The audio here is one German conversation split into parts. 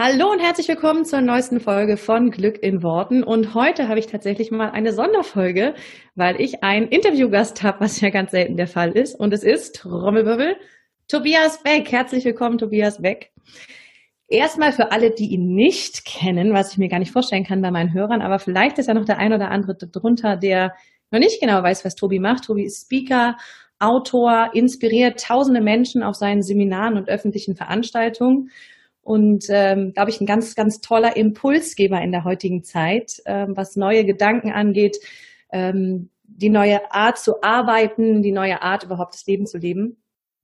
Hallo und herzlich willkommen zur neuesten Folge von Glück in Worten. Und heute habe ich tatsächlich mal eine Sonderfolge, weil ich einen Interviewgast habe, was ja ganz selten der Fall ist. Und es ist Rommelwirbel Tobias Beck. Herzlich willkommen, Tobias Beck. Erstmal für alle, die ihn nicht kennen, was ich mir gar nicht vorstellen kann bei meinen Hörern, aber vielleicht ist ja noch der ein oder andere drunter, der noch nicht genau weiß, was Tobi macht. Tobi ist Speaker, Autor, inspiriert tausende Menschen auf seinen Seminaren und öffentlichen Veranstaltungen und ähm, glaube ich ein ganz, ganz toller Impulsgeber in der heutigen Zeit, ähm, was neue Gedanken angeht, ähm, die neue Art zu arbeiten, die neue Art überhaupt das Leben zu leben.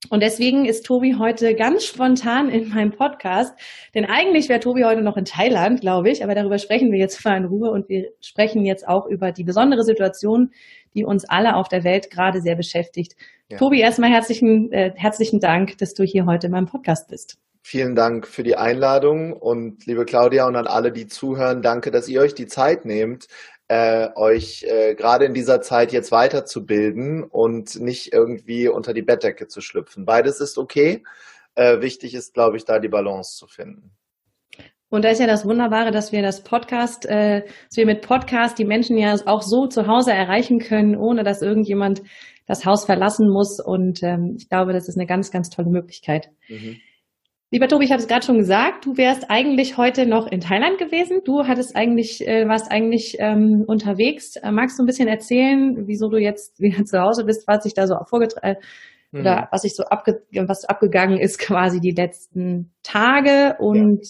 Und deswegen ist Tobi heute ganz spontan in meinem Podcast, denn eigentlich wäre Tobi heute noch in Thailand, glaube ich, aber darüber sprechen wir jetzt mal in Ruhe und wir sprechen jetzt auch über die besondere Situation, die uns alle auf der Welt gerade sehr beschäftigt. Ja. Tobi, erstmal herzlichen, äh, herzlichen Dank, dass du hier heute in meinem Podcast bist. Vielen Dank für die Einladung und liebe Claudia und an alle, die zuhören, danke, dass ihr euch die Zeit nehmt, äh, euch äh, gerade in dieser Zeit jetzt weiterzubilden und nicht irgendwie unter die Bettdecke zu schlüpfen. Beides ist okay. Äh, wichtig ist, glaube ich, da die Balance zu finden. Und da ist ja das Wunderbare, dass wir das Podcast, äh, dass wir mit Podcast die Menschen ja auch so zu Hause erreichen können, ohne dass irgendjemand das Haus verlassen muss. Und ähm, ich glaube, das ist eine ganz, ganz tolle Möglichkeit. Mhm. Lieber Tobi, ich habe es gerade schon gesagt, du wärst eigentlich heute noch in Thailand gewesen. Du hattest eigentlich, äh, warst eigentlich ähm, unterwegs. Äh, magst du ein bisschen erzählen, wieso du jetzt wieder zu Hause bist, was sich da so vorgetragen mhm. oder was sich so abge was abgegangen ist quasi die letzten Tage und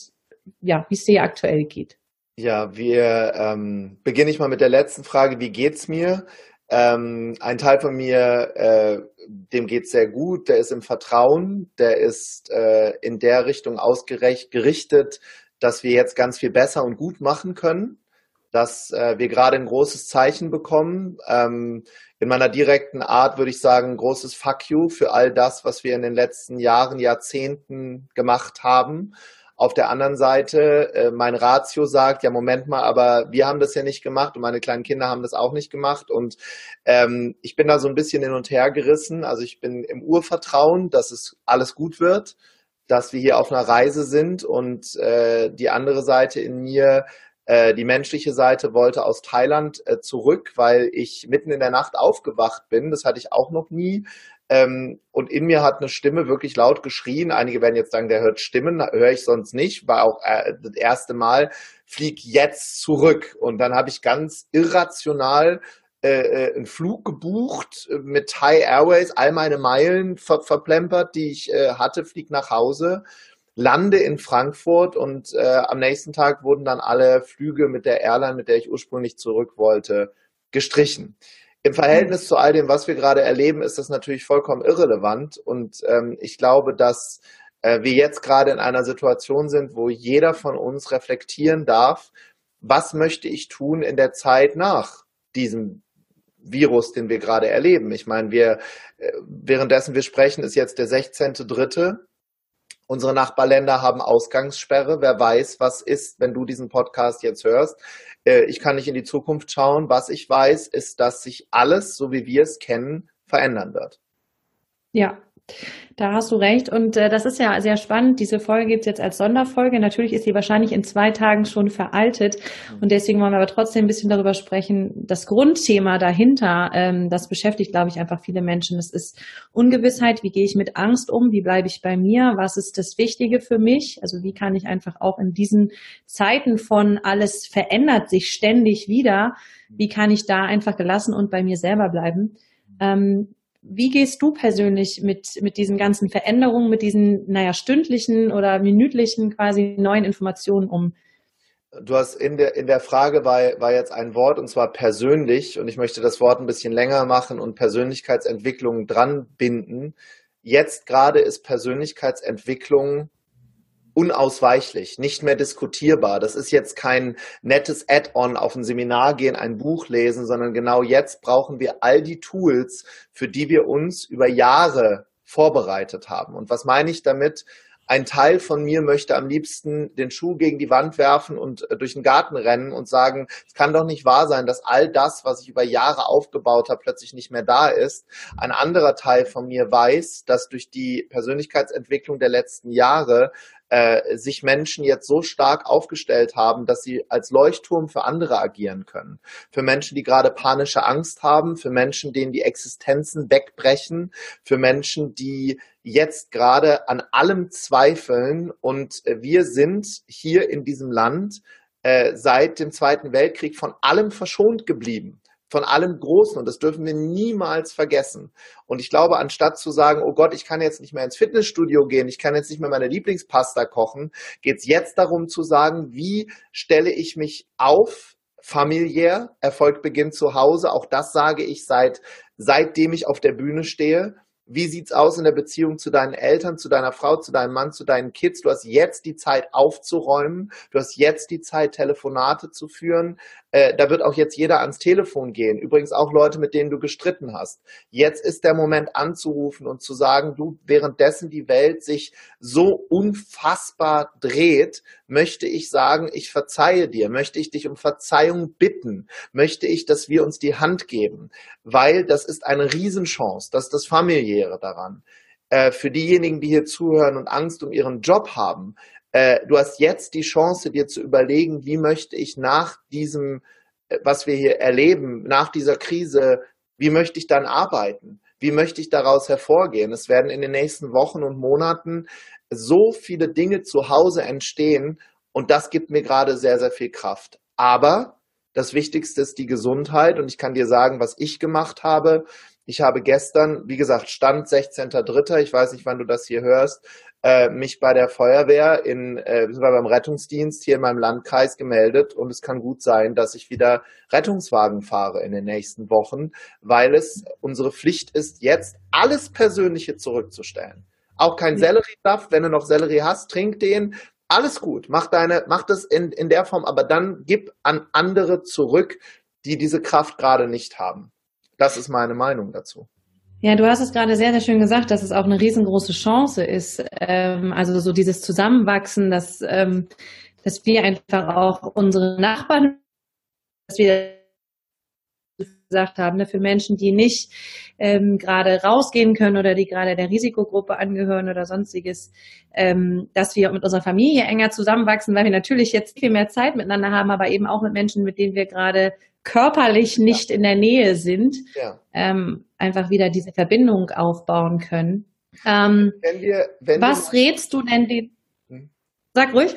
ja, ja wie es dir aktuell geht? Ja, wir ähm, beginne ich mal mit der letzten Frage. Wie geht's mir? Ähm, ein Teil von mir, äh, dem geht's sehr gut, der ist im Vertrauen, der ist äh, in der Richtung ausgerichtet, dass wir jetzt ganz viel besser und gut machen können, dass äh, wir gerade ein großes Zeichen bekommen. Ähm, in meiner direkten Art würde ich sagen, großes Fuck you für all das, was wir in den letzten Jahren, Jahrzehnten gemacht haben auf der anderen Seite, äh, mein Ratio sagt, ja, Moment mal, aber wir haben das ja nicht gemacht und meine kleinen Kinder haben das auch nicht gemacht. Und ähm, ich bin da so ein bisschen hin und her gerissen. Also ich bin im Urvertrauen, dass es alles gut wird, dass wir hier auf einer Reise sind und äh, die andere Seite in mir äh, die menschliche Seite wollte aus Thailand äh, zurück, weil ich mitten in der Nacht aufgewacht bin. Das hatte ich auch noch nie. Ähm, und in mir hat eine Stimme wirklich laut geschrien. Einige werden jetzt sagen, der hört Stimmen, höre ich sonst nicht. War auch äh, das erste Mal, flieg jetzt zurück. Und dann habe ich ganz irrational äh, äh einen Flug gebucht mit Thai Airways, all meine Meilen ver verplempert, die ich äh, hatte, flieg nach Hause, lande in Frankfurt und äh, am nächsten Tag wurden dann alle Flüge mit der Airline, mit der ich ursprünglich zurück wollte, gestrichen. Im Verhältnis zu all dem, was wir gerade erleben, ist das natürlich vollkommen irrelevant. Und ähm, ich glaube, dass äh, wir jetzt gerade in einer Situation sind, wo jeder von uns reflektieren darf, was möchte ich tun in der Zeit nach diesem Virus, den wir gerade erleben. Ich meine, wir, äh, währenddessen wir sprechen, ist jetzt der 16.3. Unsere Nachbarländer haben Ausgangssperre. Wer weiß, was ist, wenn du diesen Podcast jetzt hörst. Äh, ich kann nicht in die Zukunft schauen. Was ich weiß, ist, dass sich alles, so wie wir es kennen, verändern wird. Ja, da hast du recht. Und äh, das ist ja sehr spannend. Diese Folge gibt es jetzt als Sonderfolge. Natürlich ist sie wahrscheinlich in zwei Tagen schon veraltet. Und deswegen wollen wir aber trotzdem ein bisschen darüber sprechen. Das Grundthema dahinter, ähm, das beschäftigt, glaube ich, einfach viele Menschen. Das ist Ungewissheit. Wie gehe ich mit Angst um? Wie bleibe ich bei mir? Was ist das Wichtige für mich? Also wie kann ich einfach auch in diesen Zeiten von alles verändert sich ständig wieder, wie kann ich da einfach gelassen und bei mir selber bleiben? Ähm, wie gehst du persönlich mit, mit diesen ganzen Veränderungen, mit diesen, naja, stündlichen oder minütlichen quasi neuen Informationen um? Du hast in der, in der Frage war, war jetzt ein Wort und zwar persönlich und ich möchte das Wort ein bisschen länger machen und Persönlichkeitsentwicklung dran binden. Jetzt gerade ist Persönlichkeitsentwicklung unausweichlich, nicht mehr diskutierbar. Das ist jetzt kein nettes Add-on auf ein Seminar gehen, ein Buch lesen, sondern genau jetzt brauchen wir all die Tools, für die wir uns über Jahre vorbereitet haben. Und was meine ich damit? ein Teil von mir möchte am liebsten den Schuh gegen die Wand werfen und äh, durch den Garten rennen und sagen, es kann doch nicht wahr sein, dass all das, was ich über Jahre aufgebaut habe, plötzlich nicht mehr da ist. Ein anderer Teil von mir weiß, dass durch die Persönlichkeitsentwicklung der letzten Jahre äh, sich Menschen jetzt so stark aufgestellt haben, dass sie als Leuchtturm für andere agieren können. Für Menschen, die gerade panische Angst haben, für Menschen, denen die Existenzen wegbrechen, für Menschen, die jetzt gerade an allem zweifeln. Und wir sind hier in diesem Land äh, seit dem Zweiten Weltkrieg von allem verschont geblieben von allem Großen und das dürfen wir niemals vergessen. Und ich glaube, anstatt zu sagen, oh Gott, ich kann jetzt nicht mehr ins Fitnessstudio gehen, ich kann jetzt nicht mehr meine Lieblingspasta kochen, geht es jetzt darum zu sagen, wie stelle ich mich auf familiär, Erfolg beginnt zu Hause, auch das sage ich seit seitdem ich auf der Bühne stehe wie sieht's aus in der Beziehung zu deinen Eltern, zu deiner Frau, zu deinem Mann, zu deinen Kids? Du hast jetzt die Zeit aufzuräumen. Du hast jetzt die Zeit, Telefonate zu führen. Äh, da wird auch jetzt jeder ans Telefon gehen. Übrigens auch Leute, mit denen du gestritten hast. Jetzt ist der Moment anzurufen und zu sagen, du, währenddessen die Welt sich so unfassbar dreht, möchte ich sagen, ich verzeihe dir, möchte ich dich um Verzeihung bitten, möchte ich, dass wir uns die Hand geben, weil das ist eine Riesenchance, das ist das familiäre daran. Äh, für diejenigen, die hier zuhören und Angst um ihren Job haben, äh, du hast jetzt die Chance, dir zu überlegen, wie möchte ich nach diesem, äh, was wir hier erleben, nach dieser Krise, wie möchte ich dann arbeiten? Wie möchte ich daraus hervorgehen? Es werden in den nächsten Wochen und Monaten so viele Dinge zu Hause entstehen und das gibt mir gerade sehr, sehr viel Kraft. Aber das Wichtigste ist die Gesundheit und ich kann dir sagen, was ich gemacht habe. Ich habe gestern, wie gesagt, Stand 16.3., ich weiß nicht, wann du das hier hörst, äh, mich bei der Feuerwehr in, äh, beim Rettungsdienst hier in meinem Landkreis gemeldet und es kann gut sein, dass ich wieder Rettungswagen fahre in den nächsten Wochen, weil es unsere Pflicht ist, jetzt alles Persönliche zurückzustellen. Auch kein Selleriesaft. Wenn du noch Sellerie hast, trink den. Alles gut. Mach deine, mach das in, in der Form, aber dann gib an andere zurück, die diese Kraft gerade nicht haben. Das ist meine Meinung dazu. Ja, du hast es gerade sehr, sehr schön gesagt, dass es auch eine riesengroße Chance ist. Ähm, also so dieses Zusammenwachsen, dass, ähm, dass wir einfach auch unsere Nachbarn, dass wir gesagt haben, ne, für Menschen, die nicht ähm, gerade rausgehen können oder die gerade der Risikogruppe angehören oder sonstiges, ähm, dass wir mit unserer Familie enger zusammenwachsen, weil wir natürlich jetzt viel mehr Zeit miteinander haben, aber eben auch mit Menschen, mit denen wir gerade körperlich nicht ja. in der Nähe sind, ja. ähm, einfach wieder diese Verbindung aufbauen können. Ähm, wenn wir, wenn was wir rätst du denn den? Hm? Sag ruhig.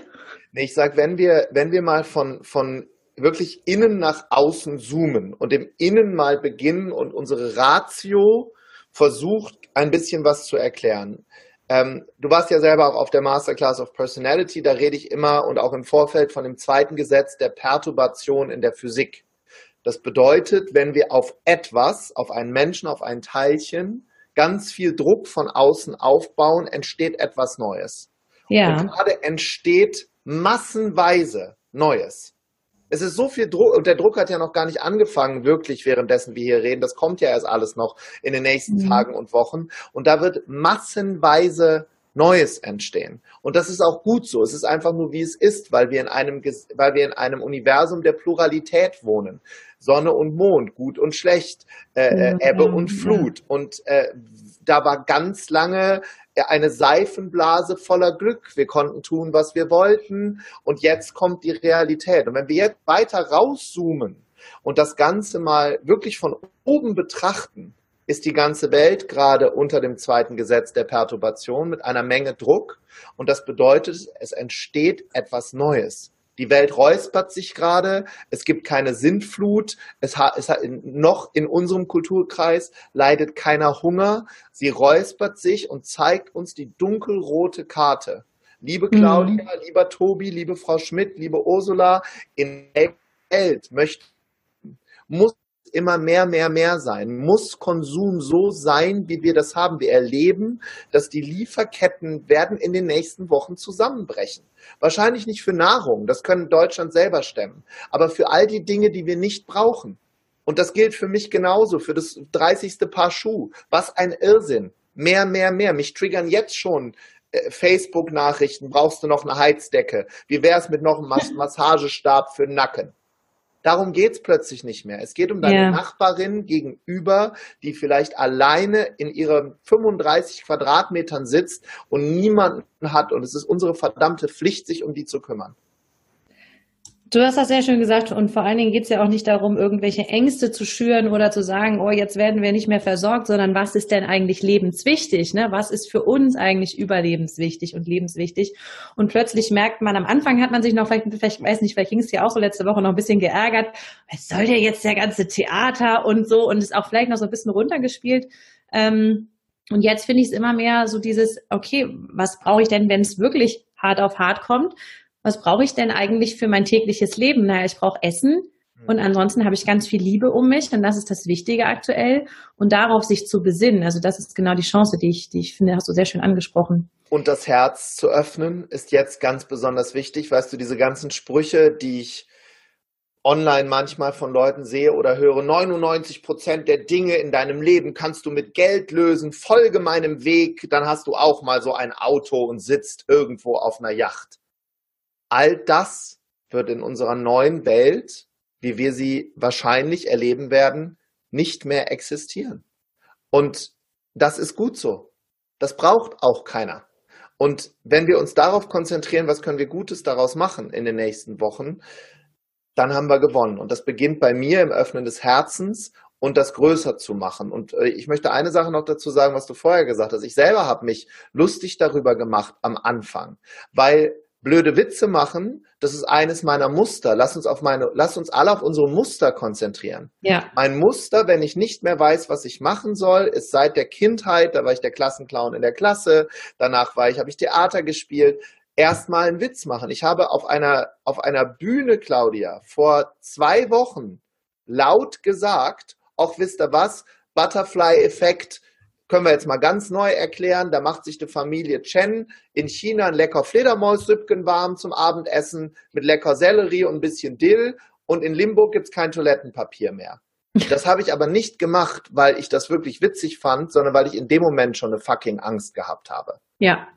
Nee, ich sag, wenn wir, wenn wir mal von, von wirklich innen nach außen zoomen und im Innen mal beginnen und unsere Ratio versucht, ein bisschen was zu erklären. Ähm, du warst ja selber auch auf der Masterclass of Personality, da rede ich immer und auch im Vorfeld von dem zweiten Gesetz der Perturbation in der Physik. Das bedeutet, wenn wir auf etwas, auf einen Menschen, auf ein Teilchen, ganz viel Druck von außen aufbauen, entsteht etwas Neues. Ja. Und gerade entsteht massenweise Neues. Es ist so viel Druck, und der Druck hat ja noch gar nicht angefangen, wirklich währenddessen wir hier reden. Das kommt ja erst alles noch in den nächsten mhm. Tagen und Wochen. Und da wird massenweise Neues entstehen. Und das ist auch gut so. Es ist einfach nur, wie es ist, weil wir in einem, weil wir in einem Universum der Pluralität wohnen. Sonne und Mond, gut und schlecht, äh, äh, Ebbe und Flut. Und äh, da war ganz lange eine Seifenblase voller Glück. Wir konnten tun, was wir wollten. Und jetzt kommt die Realität. Und wenn wir jetzt weiter rauszoomen und das Ganze mal wirklich von oben betrachten, ist die ganze Welt gerade unter dem zweiten Gesetz der Perturbation mit einer Menge Druck. Und das bedeutet, es entsteht etwas Neues. Die Welt räuspert sich gerade, es gibt keine Sintflut, es hat, es hat noch in unserem Kulturkreis leidet keiner Hunger. Sie räuspert sich und zeigt uns die dunkelrote Karte. Liebe Claudia, mhm. lieber Tobi, liebe Frau Schmidt, liebe Ursula, in der Welt möchte, muss immer mehr, mehr, mehr sein? Muss Konsum so sein, wie wir das haben? Wir erleben, dass die Lieferketten werden in den nächsten Wochen zusammenbrechen. Wahrscheinlich nicht für Nahrung, das können Deutschland selber stemmen, aber für all die Dinge, die wir nicht brauchen. Und das gilt für mich genauso, für das 30. Paar Schuh. Was ein Irrsinn. Mehr, mehr, mehr. Mich triggern jetzt schon äh, Facebook-Nachrichten. Brauchst du noch eine Heizdecke? Wie wäre es mit noch einem Mas Massagestab für den Nacken? Darum geht's plötzlich nicht mehr. Es geht um deine yeah. Nachbarin gegenüber, die vielleicht alleine in ihren 35 Quadratmetern sitzt und niemanden hat. Und es ist unsere verdammte Pflicht, sich um die zu kümmern. Du hast das sehr schön gesagt und vor allen Dingen geht es ja auch nicht darum, irgendwelche Ängste zu schüren oder zu sagen, oh, jetzt werden wir nicht mehr versorgt, sondern was ist denn eigentlich lebenswichtig? Ne? Was ist für uns eigentlich überlebenswichtig und lebenswichtig? Und plötzlich merkt man, am Anfang hat man sich noch, vielleicht, vielleicht weiß nicht, vielleicht ging es ja auch so letzte Woche noch ein bisschen geärgert, was soll der jetzt der ganze Theater und so und ist auch vielleicht noch so ein bisschen runtergespielt. Ähm, und jetzt finde ich es immer mehr so dieses, okay, was brauche ich denn, wenn es wirklich hart auf hart kommt? Was brauche ich denn eigentlich für mein tägliches Leben? Naja, ich brauche Essen und mhm. ansonsten habe ich ganz viel Liebe um mich, denn das ist das Wichtige aktuell und darauf sich zu besinnen. Also das ist genau die Chance, die ich, die ich finde, hast du sehr schön angesprochen. Und das Herz zu öffnen ist jetzt ganz besonders wichtig. Weißt du, diese ganzen Sprüche, die ich online manchmal von Leuten sehe oder höre, 99 Prozent der Dinge in deinem Leben kannst du mit Geld lösen, folge meinem Weg, dann hast du auch mal so ein Auto und sitzt irgendwo auf einer Yacht. All das wird in unserer neuen Welt, wie wir sie wahrscheinlich erleben werden, nicht mehr existieren. Und das ist gut so. Das braucht auch keiner. Und wenn wir uns darauf konzentrieren, was können wir Gutes daraus machen in den nächsten Wochen, dann haben wir gewonnen. Und das beginnt bei mir im Öffnen des Herzens und das größer zu machen. Und äh, ich möchte eine Sache noch dazu sagen, was du vorher gesagt hast. Ich selber habe mich lustig darüber gemacht am Anfang, weil blöde Witze machen, das ist eines meiner Muster. Lass uns auf meine, lass uns alle auf unsere Muster konzentrieren. Ja. Mein Muster, wenn ich nicht mehr weiß, was ich machen soll, ist seit der Kindheit, da war ich der Klassenclown in der Klasse, danach war ich, habe ich Theater gespielt, erstmal einen Witz machen. Ich habe auf einer, auf einer Bühne, Claudia, vor zwei Wochen laut gesagt, auch wisst ihr was, Butterfly-Effekt, können wir jetzt mal ganz neu erklären. Da macht sich die Familie Chen in China ein lecker Fledermaussüppchen warm zum Abendessen mit lecker Sellerie und ein bisschen Dill. Und in Limburg gibt's kein Toilettenpapier mehr. Das habe ich aber nicht gemacht, weil ich das wirklich witzig fand, sondern weil ich in dem Moment schon eine fucking Angst gehabt habe. Ja.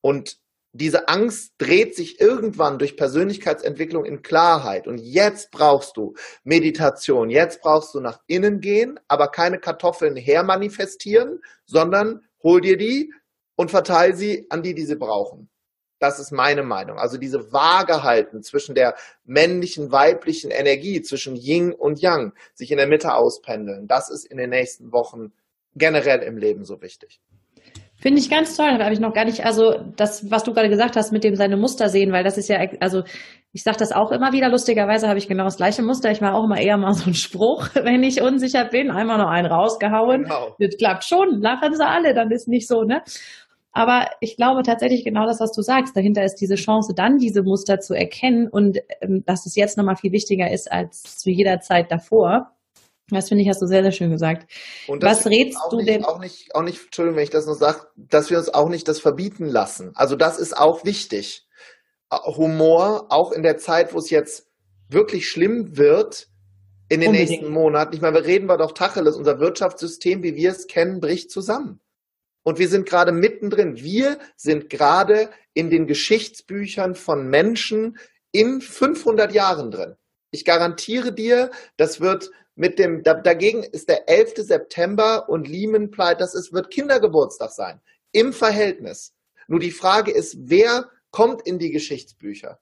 Und diese Angst dreht sich irgendwann durch Persönlichkeitsentwicklung in Klarheit. Und jetzt brauchst du Meditation, jetzt brauchst du nach innen gehen, aber keine Kartoffeln hermanifestieren, sondern hol dir die und verteil sie an die, die sie brauchen. Das ist meine Meinung. Also diese Waage halten zwischen der männlichen, weiblichen Energie, zwischen Yin und Yang, sich in der Mitte auspendeln, das ist in den nächsten Wochen generell im Leben so wichtig. Finde ich ganz toll. Da habe ich noch gar nicht, also das, was du gerade gesagt hast, mit dem seine Muster sehen, weil das ist ja, also ich sage das auch immer wieder, lustigerweise habe ich genau das gleiche Muster. Ich mache auch immer eher mal so einen Spruch, wenn ich unsicher bin, einmal noch einen rausgehauen. Genau. Das klappt schon, lachen sie alle, dann ist nicht so, ne? Aber ich glaube tatsächlich genau das, was du sagst. Dahinter ist diese Chance, dann diese Muster zu erkennen und ähm, dass es jetzt nochmal viel wichtiger ist als zu jeder Zeit davor. Das finde ich, hast du sehr, sehr schön gesagt. Und Was rätst du nicht, denn? Auch nicht, auch nicht, Entschuldigung, wenn ich das noch sage, dass wir uns auch nicht das verbieten lassen. Also das ist auch wichtig. Äh, Humor, auch in der Zeit, wo es jetzt wirklich schlimm wird, in den Unbedingt. nächsten Monaten. Ich meine, wir reden wir doch Tacheles. Unser Wirtschaftssystem, wie wir es kennen, bricht zusammen. Und wir sind gerade mittendrin. Wir sind gerade in den Geschichtsbüchern von Menschen in 500 Jahren drin. Ich garantiere dir, das wird mit dem, da, dagegen ist der 11. September und Lehman Pleite, das ist, wird Kindergeburtstag sein. Im Verhältnis. Nur die Frage ist, wer kommt in die Geschichtsbücher?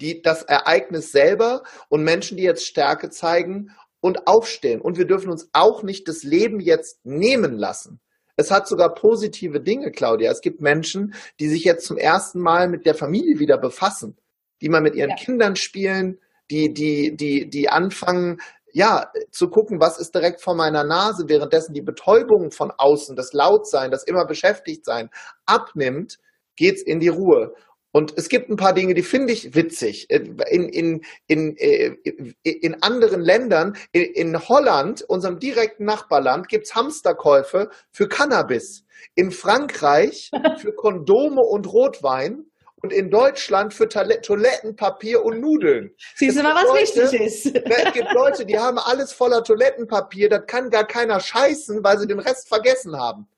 Die, das Ereignis selber und Menschen, die jetzt Stärke zeigen und aufstehen. Und wir dürfen uns auch nicht das Leben jetzt nehmen lassen. Es hat sogar positive Dinge, Claudia. Es gibt Menschen, die sich jetzt zum ersten Mal mit der Familie wieder befassen, die mal mit ihren ja. Kindern spielen, die, die, die, die anfangen, ja, zu gucken, was ist direkt vor meiner Nase, währenddessen die Betäubung von außen, das Lautsein, das immer beschäftigt sein abnimmt, geht's in die Ruhe. Und es gibt ein paar Dinge, die finde ich witzig. In, in, in, in anderen Ländern, in Holland, unserem direkten Nachbarland, gibt's Hamsterkäufe für Cannabis. In Frankreich für Kondome und Rotwein und in Deutschland für Toilettenpapier und Nudeln. Siehst du mal, was Leute, wichtig ist. Es gibt Leute, die haben alles voller Toilettenpapier, das kann gar keiner scheißen, weil sie den Rest vergessen haben.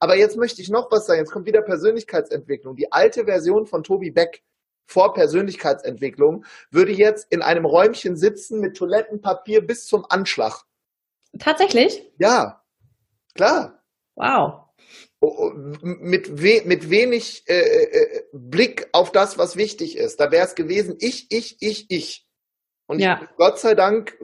Aber jetzt möchte ich noch was sagen. Jetzt kommt wieder Persönlichkeitsentwicklung. Die alte Version von Tobi Beck vor Persönlichkeitsentwicklung würde jetzt in einem Räumchen sitzen mit Toilettenpapier bis zum Anschlag. Tatsächlich? Ja, klar. Wow. Oh, oh, mit, we mit wenig äh, äh, Blick auf das, was wichtig ist. Da wäre es gewesen, ich, ich, ich, ich. Und ja. ich, Gott sei Dank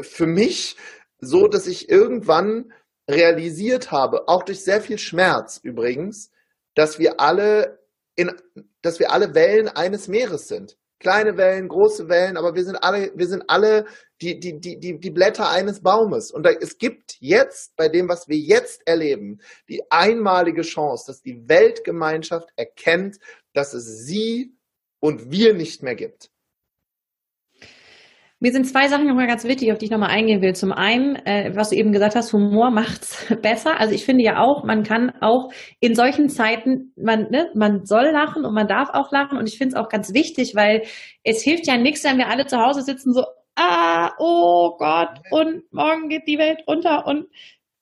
für mich so, dass ich irgendwann realisiert habe, auch durch sehr viel Schmerz übrigens, dass wir alle in, dass wir alle Wellen eines Meeres sind. Kleine Wellen, große Wellen, aber wir sind alle, wir sind alle die, die, die, die, die Blätter eines Baumes. Und da, es gibt jetzt, bei dem, was wir jetzt erleben, die einmalige Chance, dass die Weltgemeinschaft erkennt, dass es sie und wir nicht mehr gibt. Mir sind zwei Sachen nochmal ganz wichtig, auf die ich nochmal eingehen will. Zum einen, äh, was du eben gesagt hast, Humor macht's besser. Also ich finde ja auch, man kann auch in solchen Zeiten, man, ne, man soll lachen und man darf auch lachen. Und ich finde es auch ganz wichtig, weil es hilft ja nichts, wenn wir alle zu Hause sitzen, so, ah, oh Gott, und morgen geht die Welt unter. Und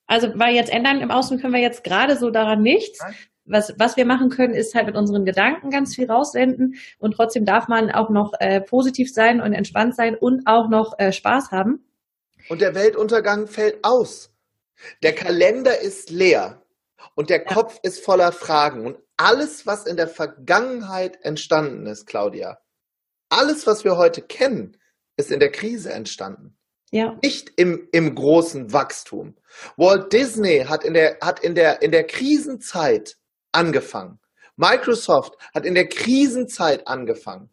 also, weil jetzt ändern im Außen können wir jetzt gerade so daran nichts was, was wir machen können, ist halt mit unseren Gedanken ganz viel raussenden und trotzdem darf man auch noch äh, positiv sein und entspannt sein und auch noch äh, Spaß haben. Und der Weltuntergang fällt aus. Der Kalender ist leer und der ja. Kopf ist voller Fragen. Und alles, was in der Vergangenheit entstanden ist, Claudia, alles, was wir heute kennen, ist in der Krise entstanden. Ja. Nicht im, im großen Wachstum. Walt Disney hat in der, hat in der, in der Krisenzeit angefangen. Microsoft hat in der Krisenzeit angefangen.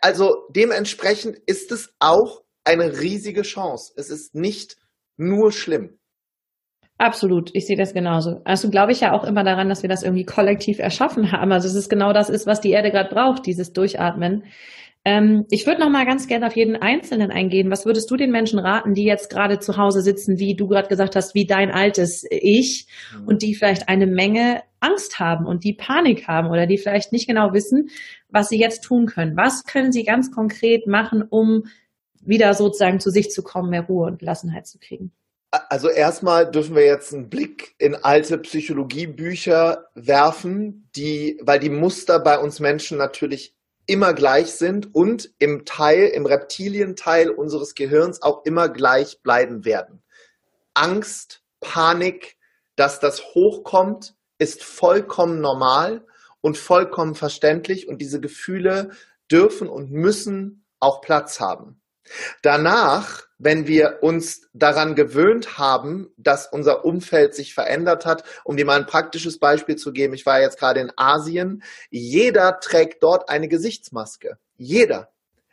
Also dementsprechend ist es auch eine riesige Chance. Es ist nicht nur schlimm. Absolut, ich sehe das genauso. Also glaube ich ja auch immer daran, dass wir das irgendwie kollektiv erschaffen haben. Also es ist genau das ist, was die Erde gerade braucht, dieses Durchatmen. Ähm, ich würde noch mal ganz gerne auf jeden Einzelnen eingehen. Was würdest du den Menschen raten, die jetzt gerade zu Hause sitzen, wie du gerade gesagt hast, wie dein altes Ich mhm. und die vielleicht eine Menge Angst haben und die Panik haben oder die vielleicht nicht genau wissen, was sie jetzt tun können? Was können sie ganz konkret machen, um wieder sozusagen zu sich zu kommen, mehr Ruhe und Gelassenheit zu kriegen? Also erstmal dürfen wir jetzt einen Blick in alte Psychologiebücher werfen, die, weil die Muster bei uns Menschen natürlich immer gleich sind und im Teil, im Reptilienteil unseres Gehirns auch immer gleich bleiben werden. Angst, Panik, dass das hochkommt, ist vollkommen normal und vollkommen verständlich und diese Gefühle dürfen und müssen auch Platz haben. Danach, wenn wir uns daran gewöhnt haben, dass unser Umfeld sich verändert hat, um dir mal ein praktisches Beispiel zu geben, ich war jetzt gerade in Asien, jeder trägt dort eine Gesichtsmaske. Jeder.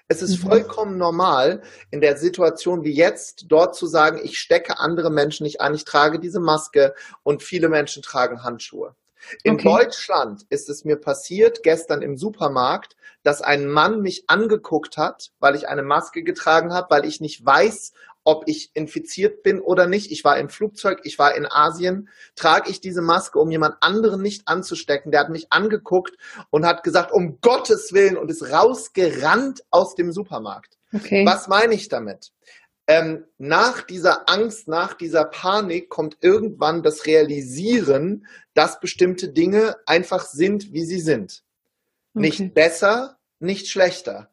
Es ist mhm. vollkommen normal, in der Situation wie jetzt dort zu sagen, ich stecke andere Menschen nicht an, ich trage diese Maske und viele Menschen tragen Handschuhe. In okay. Deutschland ist es mir passiert, gestern im Supermarkt, dass ein Mann mich angeguckt hat, weil ich eine Maske getragen habe, weil ich nicht weiß, ob ich infiziert bin oder nicht. Ich war im Flugzeug, ich war in Asien. Trage ich diese Maske, um jemand anderen nicht anzustecken? Der hat mich angeguckt und hat gesagt, um Gottes Willen, und ist rausgerannt aus dem Supermarkt. Okay. Was meine ich damit? Ähm, nach dieser Angst, nach dieser Panik kommt irgendwann das Realisieren, dass bestimmte Dinge einfach sind, wie sie sind. Okay. Nicht besser, nicht schlechter.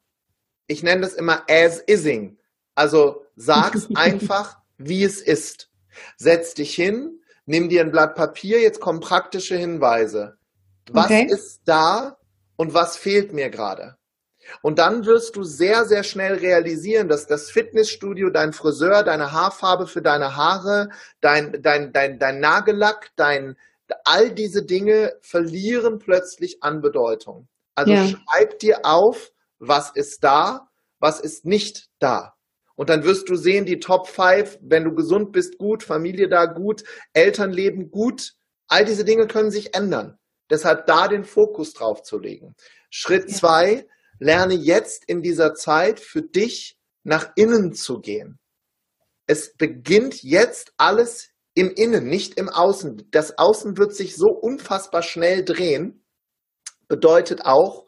Ich nenne das immer as ising. Also sag's einfach, wie es ist. Setz dich hin, nimm dir ein Blatt Papier, jetzt kommen praktische Hinweise. Was okay. ist da und was fehlt mir gerade? Und dann wirst du sehr, sehr schnell realisieren, dass das Fitnessstudio, dein Friseur, deine Haarfarbe für deine Haare, dein, dein, dein, dein Nagellack, dein, all diese Dinge verlieren plötzlich an Bedeutung. Also ja. schreib dir auf, was ist da, was ist nicht da. Und dann wirst du sehen, die Top 5, wenn du gesund bist, gut, Familie da gut, Elternleben gut, all diese Dinge können sich ändern. Deshalb da den Fokus drauf zu legen. Schritt zwei, lerne jetzt in dieser Zeit für dich nach innen zu gehen. Es beginnt jetzt alles im Innen, nicht im Außen. Das Außen wird sich so unfassbar schnell drehen. Bedeutet auch,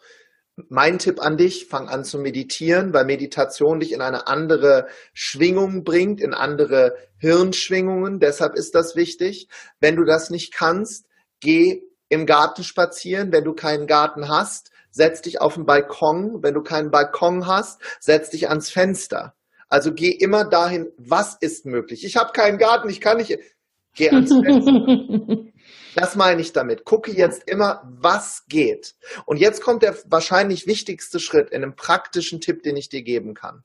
mein Tipp an dich, fang an zu meditieren, weil Meditation dich in eine andere Schwingung bringt, in andere Hirnschwingungen. Deshalb ist das wichtig. Wenn du das nicht kannst, geh im Garten spazieren. Wenn du keinen Garten hast, setz dich auf den Balkon. Wenn du keinen Balkon hast, setz dich ans Fenster. Also geh immer dahin, was ist möglich. Ich habe keinen Garten, ich kann nicht. Geh ans Fenster. Das meine ich damit. Gucke jetzt immer, was geht. Und jetzt kommt der wahrscheinlich wichtigste Schritt in einem praktischen Tipp, den ich dir geben kann.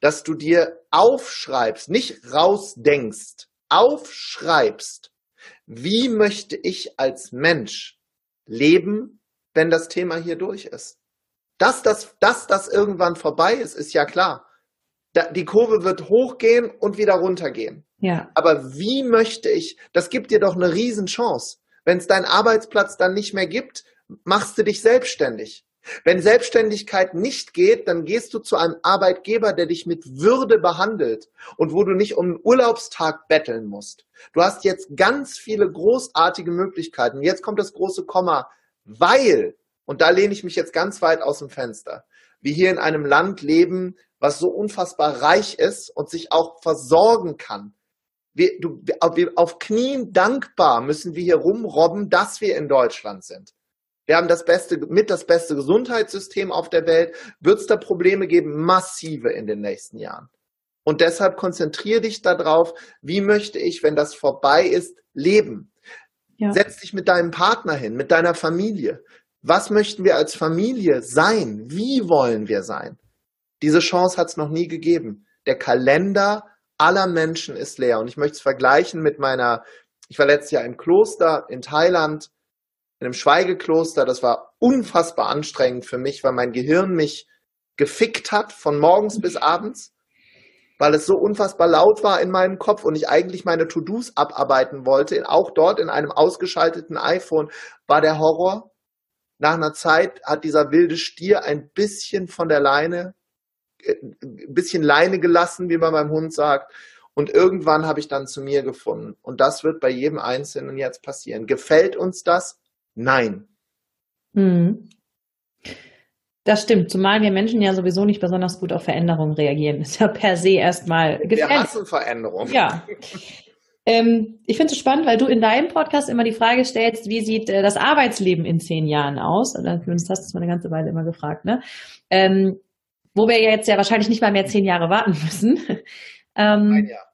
Dass du dir aufschreibst, nicht rausdenkst, aufschreibst, wie möchte ich als Mensch leben, wenn das Thema hier durch ist. Dass das, dass das irgendwann vorbei ist, ist ja klar. Die Kurve wird hochgehen und wieder runtergehen. Ja. Aber wie möchte ich, das gibt dir doch eine Riesenchance. Wenn es deinen Arbeitsplatz dann nicht mehr gibt, machst du dich selbstständig. Wenn Selbstständigkeit nicht geht, dann gehst du zu einem Arbeitgeber, der dich mit Würde behandelt und wo du nicht um einen Urlaubstag betteln musst. Du hast jetzt ganz viele großartige Möglichkeiten. Jetzt kommt das große Komma, weil, und da lehne ich mich jetzt ganz weit aus dem Fenster, wir hier in einem Land leben, was so unfassbar reich ist und sich auch versorgen kann wir, du, wir, auf Knien dankbar müssen wir hier rumrobben, dass wir in Deutschland sind. Wir haben das beste, mit das beste Gesundheitssystem auf der Welt. Wird es da Probleme geben? Massive in den nächsten Jahren. Und deshalb konzentriere dich darauf, wie möchte ich, wenn das vorbei ist, leben. Ja. Setz dich mit deinem Partner hin, mit deiner Familie. Was möchten wir als Familie sein? Wie wollen wir sein? Diese Chance hat es noch nie gegeben. Der Kalender aller Menschen ist leer. Und ich möchte es vergleichen mit meiner, ich war letztes Jahr im Kloster in Thailand, in einem Schweigekloster. Das war unfassbar anstrengend für mich, weil mein Gehirn mich gefickt hat von morgens bis abends, weil es so unfassbar laut war in meinem Kopf und ich eigentlich meine To-Dos abarbeiten wollte. Auch dort in einem ausgeschalteten iPhone war der Horror. Nach einer Zeit hat dieser wilde Stier ein bisschen von der Leine ein bisschen Leine gelassen, wie man beim Hund sagt. Und irgendwann habe ich dann zu mir gefunden. Und das wird bei jedem Einzelnen jetzt passieren. Gefällt uns das? Nein. Hm. Das stimmt, zumal wir Menschen ja sowieso nicht besonders gut auf Veränderungen reagieren. Ist ja per se erstmal gefährlich. Wir hassen Veränderungen. Ja. Ähm, ich finde es spannend, weil du in deinem Podcast immer die Frage stellst, wie sieht äh, das Arbeitsleben in zehn Jahren aus? Also, zumindest hast du es mal eine ganze Weile immer gefragt. Ne? Ähm, wo wir jetzt ja wahrscheinlich nicht mal mehr zehn Jahre warten müssen. ähm, Ein Jahr, ja.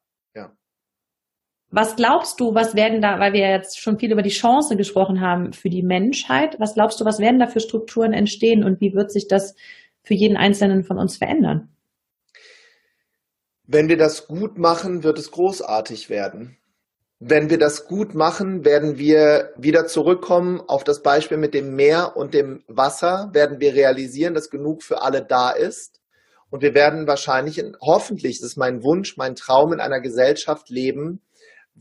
Was glaubst du, was werden da, weil wir jetzt schon viel über die Chance gesprochen haben für die Menschheit, was glaubst du, was werden da für Strukturen entstehen und wie wird sich das für jeden Einzelnen von uns verändern? Wenn wir das gut machen, wird es großartig werden. Wenn wir das gut machen, werden wir wieder zurückkommen auf das Beispiel mit dem Meer und dem Wasser, werden wir realisieren, dass genug für alle da ist. Und wir werden wahrscheinlich, in, hoffentlich, das ist mein Wunsch, mein Traum, in einer Gesellschaft leben,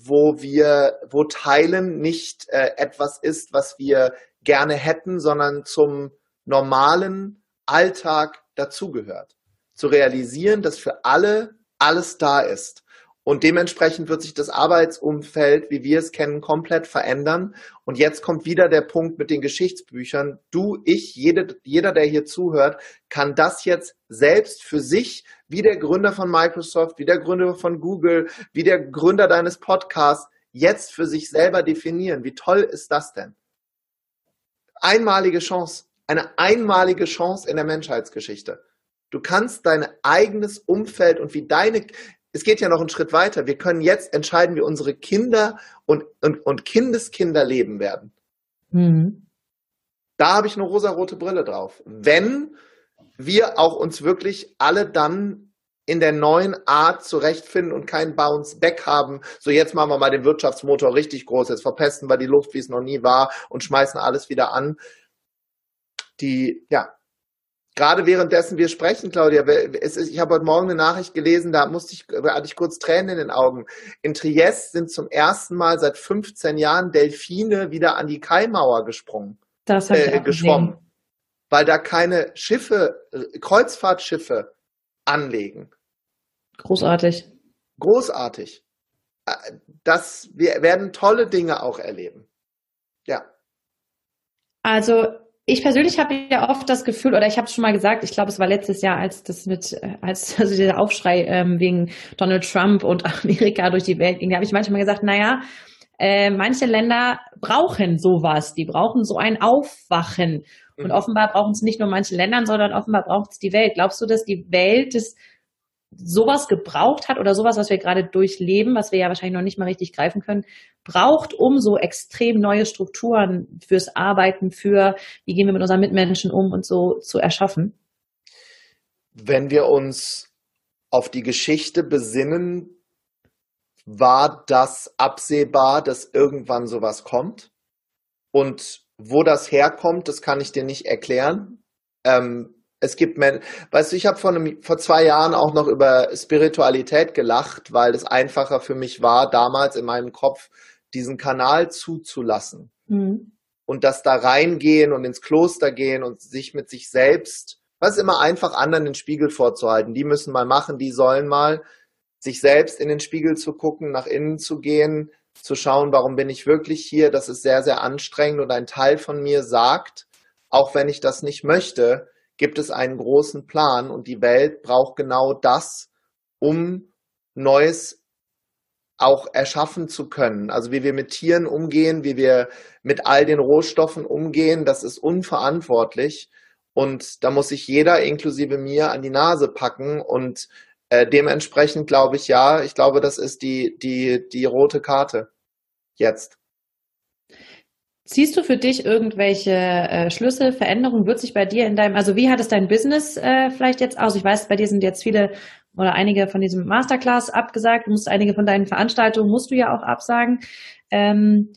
wo wir, wo Teilen nicht äh, etwas ist, was wir gerne hätten, sondern zum normalen Alltag dazugehört. Zu realisieren, dass für alle alles da ist und dementsprechend wird sich das Arbeitsumfeld, wie wir es kennen, komplett verändern. Und jetzt kommt wieder der Punkt mit den Geschichtsbüchern. Du, ich, jede, jeder, der hier zuhört, kann das jetzt selbst für sich, wie der Gründer von Microsoft, wie der Gründer von Google, wie der Gründer deines Podcasts, jetzt für sich selber definieren. Wie toll ist das denn? Einmalige Chance, eine einmalige Chance in der Menschheitsgeschichte. Du kannst dein eigenes Umfeld und wie deine, es geht ja noch einen Schritt weiter. Wir können jetzt entscheiden, wie unsere Kinder und, und, und Kindeskinder leben werden. Mhm. Da habe ich eine rosarote Brille drauf. Wenn wir auch uns wirklich alle dann in der neuen Art zurechtfinden und keinen Bounce Back haben. So, jetzt machen wir mal den Wirtschaftsmotor richtig groß. Jetzt verpesten wir die Luft, wie es noch nie war und schmeißen alles wieder an. Die, ja, gerade währenddessen wir sprechen, Claudia, ist, ich habe heute Morgen eine Nachricht gelesen, da musste ich, hatte ich kurz Tränen in den Augen. In Triest sind zum ersten Mal seit 15 Jahren Delfine wieder an die Kaimauer gesprungen. Das habe ich äh, geschwommen. weil da keine Schiffe, äh, Kreuzfahrtschiffe anlegen. Großartig. Großartig. Äh, das, wir werden tolle Dinge auch erleben. Ja. Also ich persönlich habe ja oft das Gefühl, oder ich habe es schon mal gesagt, ich glaube, es war letztes Jahr, als das mit, als also dieser Aufschrei ähm, wegen Donald Trump und Amerika durch die Welt ging, da habe ich manchmal gesagt, naja, äh, manche Länder brauchen sowas, die brauchen so ein Aufwachen. Und mhm. offenbar brauchen es nicht nur manche Länder, sondern offenbar braucht es die Welt. Glaubst du, dass die Welt das sowas gebraucht hat oder sowas, was wir gerade durchleben, was wir ja wahrscheinlich noch nicht mal richtig greifen können, braucht, um so extrem neue Strukturen fürs Arbeiten, für wie gehen wir mit unseren Mitmenschen um und so zu erschaffen? Wenn wir uns auf die Geschichte besinnen, war das absehbar, dass irgendwann sowas kommt. Und wo das herkommt, das kann ich dir nicht erklären. Ähm, es gibt Menschen, weißt du, ich habe vor, vor zwei Jahren auch noch über Spiritualität gelacht, weil es einfacher für mich war, damals in meinem Kopf diesen Kanal zuzulassen. Mhm. Und das da reingehen und ins Kloster gehen und sich mit sich selbst, was immer einfach anderen den Spiegel vorzuhalten. Die müssen mal machen, die sollen mal sich selbst in den Spiegel zu gucken, nach innen zu gehen, zu schauen, warum bin ich wirklich hier. Das ist sehr, sehr anstrengend und ein Teil von mir sagt, auch wenn ich das nicht möchte, gibt es einen großen Plan und die Welt braucht genau das, um Neues auch erschaffen zu können. Also wie wir mit Tieren umgehen, wie wir mit all den Rohstoffen umgehen, das ist unverantwortlich. Und da muss sich jeder, inklusive mir, an die Nase packen. Und äh, dementsprechend glaube ich, ja, ich glaube, das ist die, die, die rote Karte jetzt. Siehst du für dich irgendwelche äh, Schlüsse, Veränderungen? Wird sich bei dir in deinem, also wie hat es dein Business äh, vielleicht jetzt aus? Ich weiß, bei dir sind jetzt viele oder einige von diesem Masterclass abgesagt. Du musst einige von deinen Veranstaltungen musst du ja auch absagen. Ähm,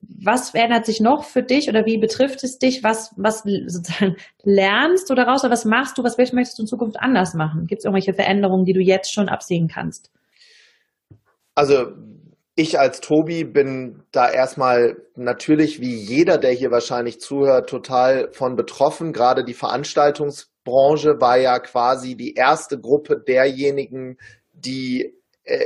was verändert sich noch für dich oder wie betrifft es dich? Was, was sozusagen lernst du daraus oder was machst du? Was möchtest du in Zukunft anders machen? Gibt es irgendwelche Veränderungen, die du jetzt schon absehen kannst? Also ich als Tobi bin da erstmal natürlich wie jeder, der hier wahrscheinlich zuhört, total von betroffen. Gerade die Veranstaltungsbranche war ja quasi die erste Gruppe derjenigen, die äh,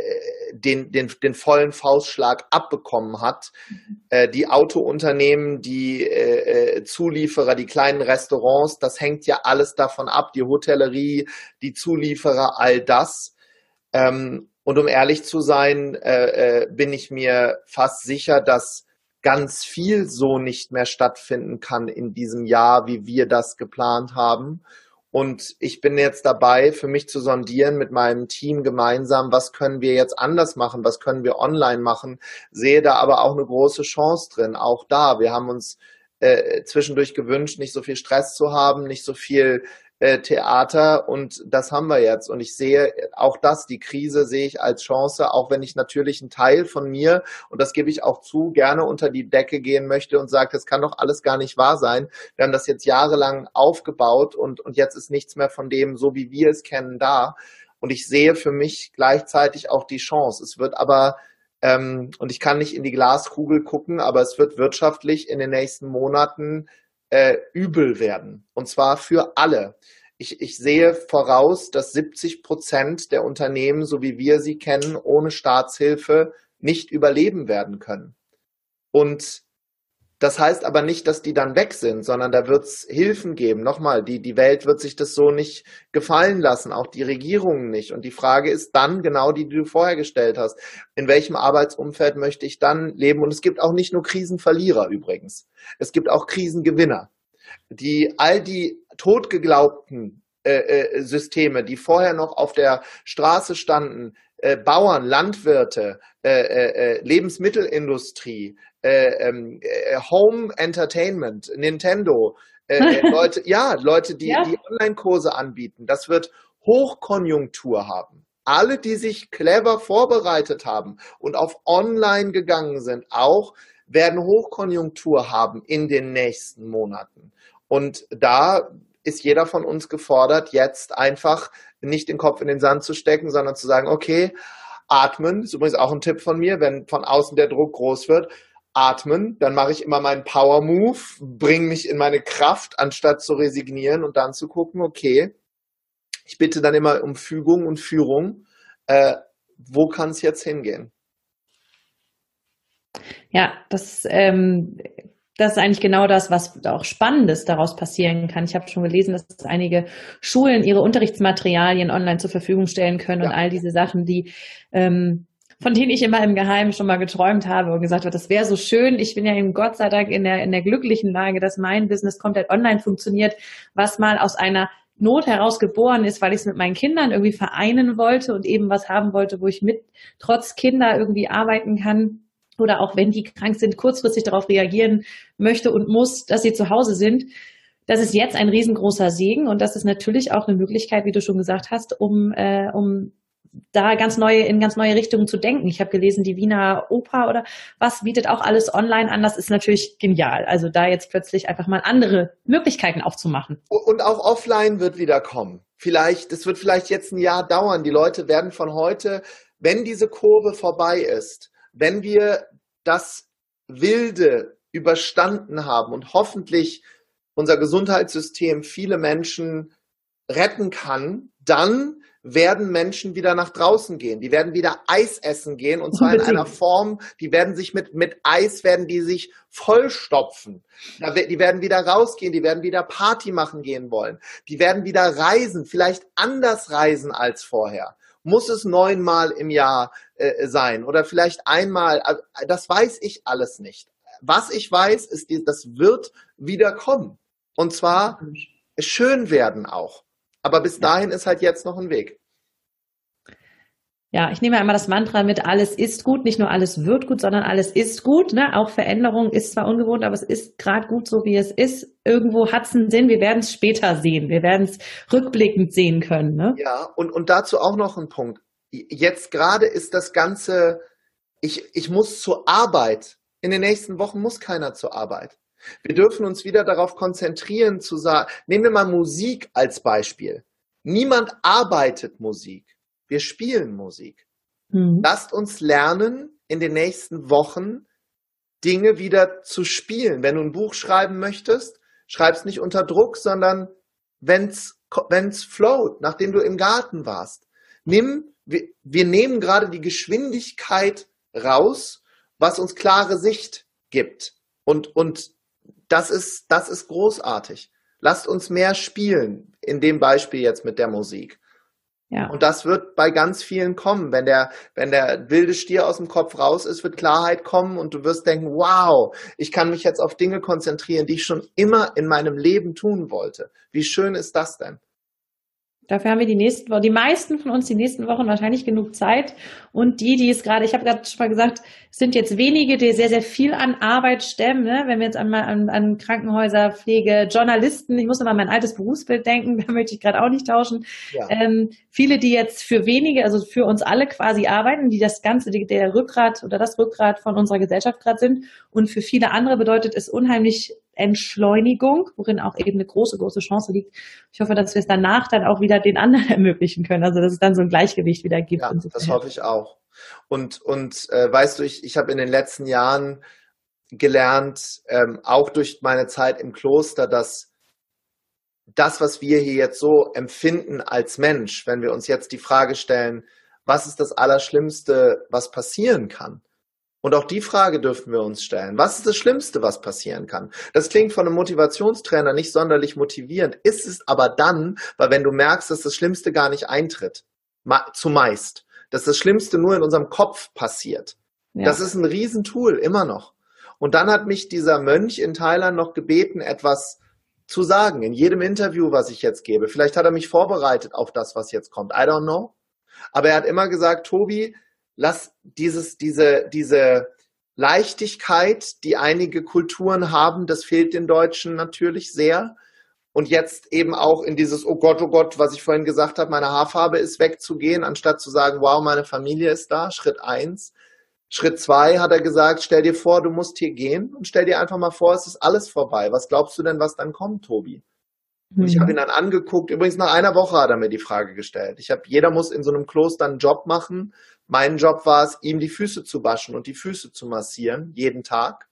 den, den, den vollen Faustschlag abbekommen hat. Mhm. Äh, die Autounternehmen, die äh, äh, Zulieferer, die kleinen Restaurants, das hängt ja alles davon ab. Die Hotellerie, die Zulieferer, all das. Ähm, und um ehrlich zu sein, äh, äh, bin ich mir fast sicher, dass ganz viel so nicht mehr stattfinden kann in diesem Jahr, wie wir das geplant haben. Und ich bin jetzt dabei, für mich zu sondieren mit meinem Team gemeinsam, was können wir jetzt anders machen, was können wir online machen, sehe da aber auch eine große Chance drin, auch da. Wir haben uns äh, zwischendurch gewünscht, nicht so viel Stress zu haben, nicht so viel äh, Theater und das haben wir jetzt. Und ich sehe auch das, die Krise sehe ich als Chance, auch wenn ich natürlich einen Teil von mir, und das gebe ich auch zu, gerne unter die Decke gehen möchte und sage, das kann doch alles gar nicht wahr sein. Wir haben das jetzt jahrelang aufgebaut und, und jetzt ist nichts mehr von dem, so wie wir es kennen, da. Und ich sehe für mich gleichzeitig auch die Chance. Es wird aber ähm, und ich kann nicht in die Glaskugel gucken, aber es wird wirtschaftlich in den nächsten Monaten äh, übel werden. Und zwar für alle. Ich, ich sehe voraus, dass 70 Prozent der Unternehmen, so wie wir sie kennen, ohne Staatshilfe nicht überleben werden können. Und das heißt aber nicht, dass die dann weg sind, sondern da wird es Hilfen geben. Nochmal, die, die Welt wird sich das so nicht gefallen lassen, auch die Regierungen nicht. Und die Frage ist dann genau die, die du vorher gestellt hast. In welchem Arbeitsumfeld möchte ich dann leben? Und es gibt auch nicht nur Krisenverlierer übrigens. Es gibt auch Krisengewinner, die all die totgeglaubten äh, äh, Systeme, die vorher noch auf der Straße standen, äh, Bauern, Landwirte, äh, äh, Lebensmittelindustrie, äh, ähm, äh, Home Entertainment, Nintendo, äh, äh Leute, ja, Leute, die, ja. die Online-Kurse anbieten. Das wird Hochkonjunktur haben. Alle, die sich clever vorbereitet haben und auf Online gegangen sind, auch werden Hochkonjunktur haben in den nächsten Monaten. Und da ist jeder von uns gefordert, jetzt einfach nicht den Kopf in den Sand zu stecken, sondern zu sagen, okay, atmen, ist übrigens auch ein Tipp von mir, wenn von außen der Druck groß wird, atmen, dann mache ich immer meinen Power Move, bringe mich in meine Kraft, anstatt zu resignieren und dann zu gucken, okay, ich bitte dann immer um Fügung und Führung. Äh, wo kann es jetzt hingehen? Ja, das, ähm, das ist eigentlich genau das, was auch Spannendes daraus passieren kann. Ich habe schon gelesen, dass einige Schulen ihre Unterrichtsmaterialien online zur Verfügung stellen können ja. und all diese Sachen, die ähm, von denen ich immer im Geheimen schon mal geträumt habe und gesagt habe, das wäre so schön. Ich bin ja eben Gott sei Dank in der, in der glücklichen Lage, dass mein Business komplett online funktioniert, was mal aus einer Not heraus geboren ist, weil ich es mit meinen Kindern irgendwie vereinen wollte und eben was haben wollte, wo ich mit trotz Kinder irgendwie arbeiten kann oder auch wenn die krank sind, kurzfristig darauf reagieren möchte und muss, dass sie zu Hause sind. Das ist jetzt ein riesengroßer Segen und das ist natürlich auch eine Möglichkeit, wie du schon gesagt hast, um, äh, um da ganz neue, in ganz neue Richtungen zu denken. Ich habe gelesen, die Wiener Oper oder was bietet auch alles online an. Das ist natürlich genial. Also da jetzt plötzlich einfach mal andere Möglichkeiten aufzumachen. Und auch offline wird wieder kommen. Vielleicht, das wird vielleicht jetzt ein Jahr dauern. Die Leute werden von heute, wenn diese Kurve vorbei ist, wenn wir das Wilde überstanden haben und hoffentlich unser Gesundheitssystem viele Menschen retten kann, dann werden Menschen wieder nach draußen gehen. Die werden wieder Eis essen gehen und zwar in einer Form, die werden sich mit, mit Eis werden die sich vollstopfen. Die werden wieder rausgehen, die werden wieder Party machen gehen wollen. Die werden wieder reisen, vielleicht anders reisen als vorher. Muss es neunmal im Jahr äh, sein oder vielleicht einmal, also, das weiß ich alles nicht. Was ich weiß, ist, das wird wieder kommen. Und zwar schön werden auch. Aber bis dahin ist halt jetzt noch ein Weg. Ja, ich nehme einmal das Mantra mit, alles ist gut, nicht nur alles wird gut, sondern alles ist gut. Ne? Auch Veränderung ist zwar ungewohnt, aber es ist gerade gut so, wie es ist. Irgendwo hat es einen Sinn, wir werden es später sehen, wir werden es rückblickend sehen können. Ne? Ja, und, und dazu auch noch ein Punkt. Jetzt gerade ist das Ganze, ich, ich muss zur Arbeit. In den nächsten Wochen muss keiner zur Arbeit. Wir dürfen uns wieder darauf konzentrieren zu sagen, nehmen wir mal Musik als Beispiel. Niemand arbeitet Musik. Wir spielen Musik. Mhm. Lasst uns lernen, in den nächsten Wochen Dinge wieder zu spielen. Wenn du ein Buch schreiben möchtest, schreib es nicht unter Druck, sondern wenn's, wenn's float, nachdem du im Garten warst. Nimm, wir, wir nehmen gerade die Geschwindigkeit raus, was uns klare Sicht gibt. Und, und das ist, das ist großartig. Lasst uns mehr spielen, in dem Beispiel jetzt mit der Musik. Ja. Und das wird bei ganz vielen kommen. Wenn der, wenn der wilde Stier aus dem Kopf raus ist, wird Klarheit kommen und du wirst denken, wow, ich kann mich jetzt auf Dinge konzentrieren, die ich schon immer in meinem Leben tun wollte. Wie schön ist das denn? Dafür haben wir die nächsten Wochen, die meisten von uns die nächsten Wochen wahrscheinlich genug Zeit. Und die, die es gerade, ich habe gerade schon mal gesagt, sind jetzt wenige, die sehr, sehr viel an Arbeit stemmen. Ne? Wenn wir jetzt einmal an, an Krankenhäuser, Pflege, Journalisten, ich muss immer an mein altes Berufsbild denken, da möchte ich gerade auch nicht tauschen. Ja. Ähm, viele, die jetzt für wenige, also für uns alle quasi arbeiten, die das Ganze, die, der Rückgrat oder das Rückgrat von unserer Gesellschaft gerade sind. Und für viele andere bedeutet es unheimlich Entschleunigung, worin auch eben eine große, große Chance liegt. Ich hoffe, dass wir es danach dann auch wieder den anderen ermöglichen können. Also dass es dann so ein Gleichgewicht wieder gibt. Ja, das hoffe ich auch. Und, und äh, weißt du, ich, ich habe in den letzten Jahren gelernt, ähm, auch durch meine Zeit im Kloster, dass das, was wir hier jetzt so empfinden als Mensch, wenn wir uns jetzt die Frage stellen, was ist das Allerschlimmste, was passieren kann? Und auch die Frage dürfen wir uns stellen. Was ist das Schlimmste, was passieren kann? Das klingt von einem Motivationstrainer nicht sonderlich motivierend, ist es aber dann, weil wenn du merkst, dass das Schlimmste gar nicht eintritt, zumeist, dass das Schlimmste nur in unserem Kopf passiert. Ja. Das ist ein Riesentool, immer noch. Und dann hat mich dieser Mönch in Thailand noch gebeten, etwas zu sagen, in jedem Interview, was ich jetzt gebe. Vielleicht hat er mich vorbereitet auf das, was jetzt kommt. I don't know. Aber er hat immer gesagt, Tobi, lass dieses, diese, diese Leichtigkeit, die einige Kulturen haben, das fehlt den Deutschen natürlich sehr. Und jetzt eben auch in dieses, oh Gott, oh Gott, was ich vorhin gesagt habe, meine Haarfarbe ist wegzugehen, anstatt zu sagen, wow, meine Familie ist da, Schritt eins. Schritt zwei hat er gesagt, stell dir vor, du musst hier gehen und stell dir einfach mal vor, es ist alles vorbei. Was glaubst du denn, was dann kommt, Tobi? Und ich habe ihn dann angeguckt. Übrigens nach einer Woche hat er mir die Frage gestellt. Ich habe, jeder muss in so einem Kloster einen Job machen. Mein Job war es, ihm die Füße zu waschen und die Füße zu massieren, jeden Tag.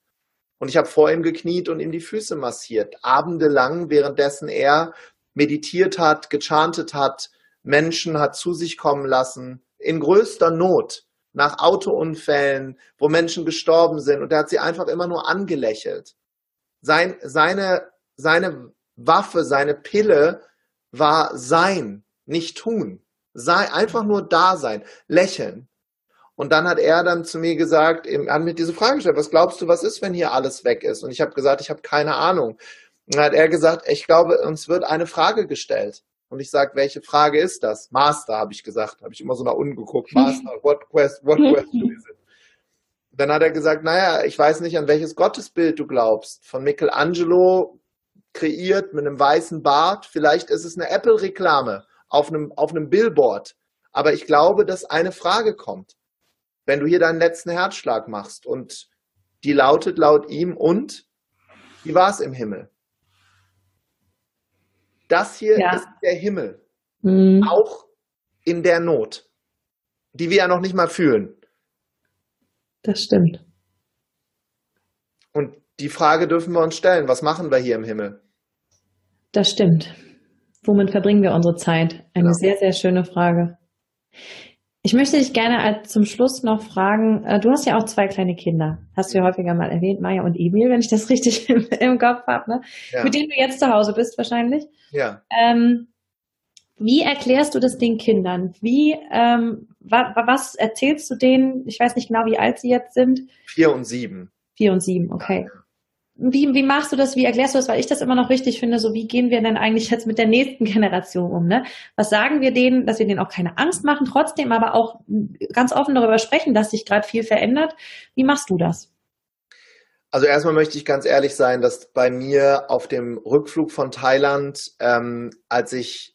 Und ich habe vor ihm gekniet und ihm die Füße massiert, abendelang, währenddessen er meditiert hat, gechantet hat, Menschen hat zu sich kommen lassen, in größter Not, nach Autounfällen, wo Menschen gestorben sind. Und er hat sie einfach immer nur angelächelt. Sein, seine, seine Waffe, seine Pille war sein, nicht tun. Sei, einfach nur da sein, lächeln. Und dann hat er dann zu mir gesagt, er hat mir diese Frage gestellt, was glaubst du, was ist, wenn hier alles weg ist? Und ich habe gesagt, ich habe keine Ahnung. Und dann hat er gesagt, ich glaube, uns wird eine Frage gestellt. Und ich sage, welche Frage ist das? Master, habe ich gesagt. Habe ich immer so nach unten geguckt. Master, what, quest, what question is it? Dann hat er gesagt, naja, ich weiß nicht, an welches Gottesbild du glaubst. Von Michelangelo kreiert mit einem weißen Bart. Vielleicht ist es eine Apple-Reklame auf einem, auf einem Billboard. Aber ich glaube, dass eine Frage kommt. Wenn du hier deinen letzten Herzschlag machst und die lautet laut ihm und wie war es im Himmel? Das hier ja. ist der Himmel. Mhm. Auch in der Not, die wir ja noch nicht mal fühlen. Das stimmt. Die Frage dürfen wir uns stellen, was machen wir hier im Himmel? Das stimmt. Womit verbringen wir unsere Zeit? Eine genau. sehr, sehr schöne Frage. Ich möchte dich gerne zum Schluss noch fragen, äh, du hast ja auch zwei kleine Kinder, hast du ja häufiger mal erwähnt, Maya und Emil, wenn ich das richtig im, im Kopf habe, ne? Ja. mit denen du jetzt zu Hause bist wahrscheinlich. Ja. Ähm, wie erklärst du das den Kindern? Wie, ähm, wa was erzählst du denen? Ich weiß nicht genau, wie alt sie jetzt sind. Vier und sieben. Vier und sieben, okay. Ja. Wie, wie machst du das? Wie erklärst du das? Weil ich das immer noch wichtig finde. So, wie gehen wir denn eigentlich jetzt mit der nächsten Generation um? Ne? Was sagen wir denen, dass wir denen auch keine Angst machen, trotzdem aber auch ganz offen darüber sprechen, dass sich gerade viel verändert? Wie machst du das? Also erstmal möchte ich ganz ehrlich sein, dass bei mir auf dem Rückflug von Thailand, ähm, als ich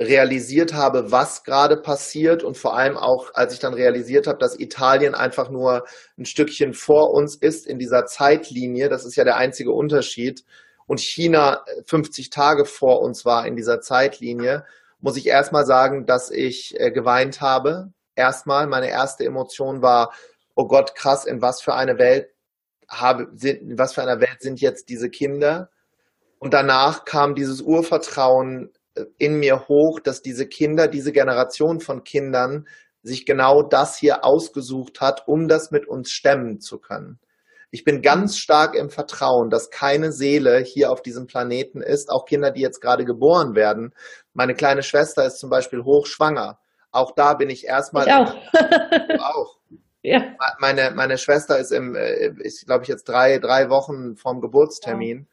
realisiert habe, was gerade passiert und vor allem auch, als ich dann realisiert habe, dass Italien einfach nur ein Stückchen vor uns ist in dieser Zeitlinie, das ist ja der einzige Unterschied, und China 50 Tage vor uns war in dieser Zeitlinie, muss ich erstmal sagen, dass ich äh, geweint habe. Erstmal, meine erste Emotion war, oh Gott, krass, in was für eine Welt habe, in was für einer Welt sind jetzt diese Kinder? Und danach kam dieses Urvertrauen in mir hoch, dass diese Kinder, diese Generation von Kindern sich genau das hier ausgesucht hat, um das mit uns stemmen zu können. Ich bin ganz stark im Vertrauen, dass keine Seele hier auf diesem Planeten ist, auch Kinder, die jetzt gerade geboren werden. Meine kleine Schwester ist zum Beispiel hochschwanger. Auch da bin ich erstmal. Ich auch. auch. Ja. Meine, meine Schwester ist im, äh, ist, glaube ich, jetzt drei, drei Wochen vom Geburtstermin.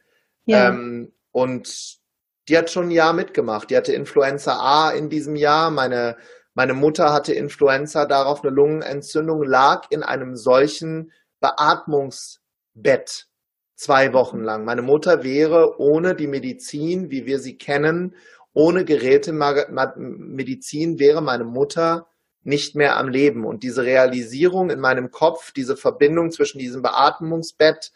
Ja. Ähm, und die hat schon ein Jahr mitgemacht. Die hatte Influenza A in diesem Jahr. Meine, meine Mutter hatte Influenza, darauf eine Lungenentzündung, lag in einem solchen Beatmungsbett zwei Wochen lang. Meine Mutter wäre ohne die Medizin, wie wir sie kennen, ohne Geräte Medizin wäre meine Mutter nicht mehr am Leben. Und diese Realisierung in meinem Kopf, diese Verbindung zwischen diesem Beatmungsbett,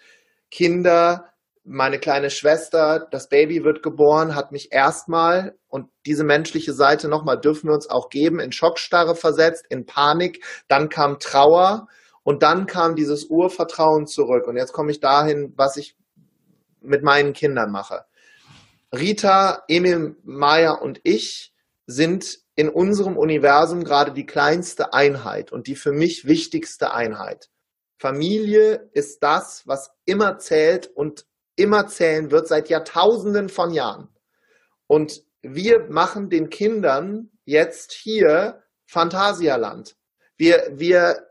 Kinder, meine kleine Schwester, das Baby wird geboren, hat mich erstmal und diese menschliche Seite nochmal dürfen wir uns auch geben, in Schockstarre versetzt, in Panik. Dann kam Trauer und dann kam dieses Urvertrauen zurück. Und jetzt komme ich dahin, was ich mit meinen Kindern mache. Rita, Emil, Maya und ich sind in unserem Universum gerade die kleinste Einheit und die für mich wichtigste Einheit. Familie ist das, was immer zählt und immer zählen wird seit Jahrtausenden von Jahren. Und wir machen den Kindern jetzt hier Phantasialand. Wir, wir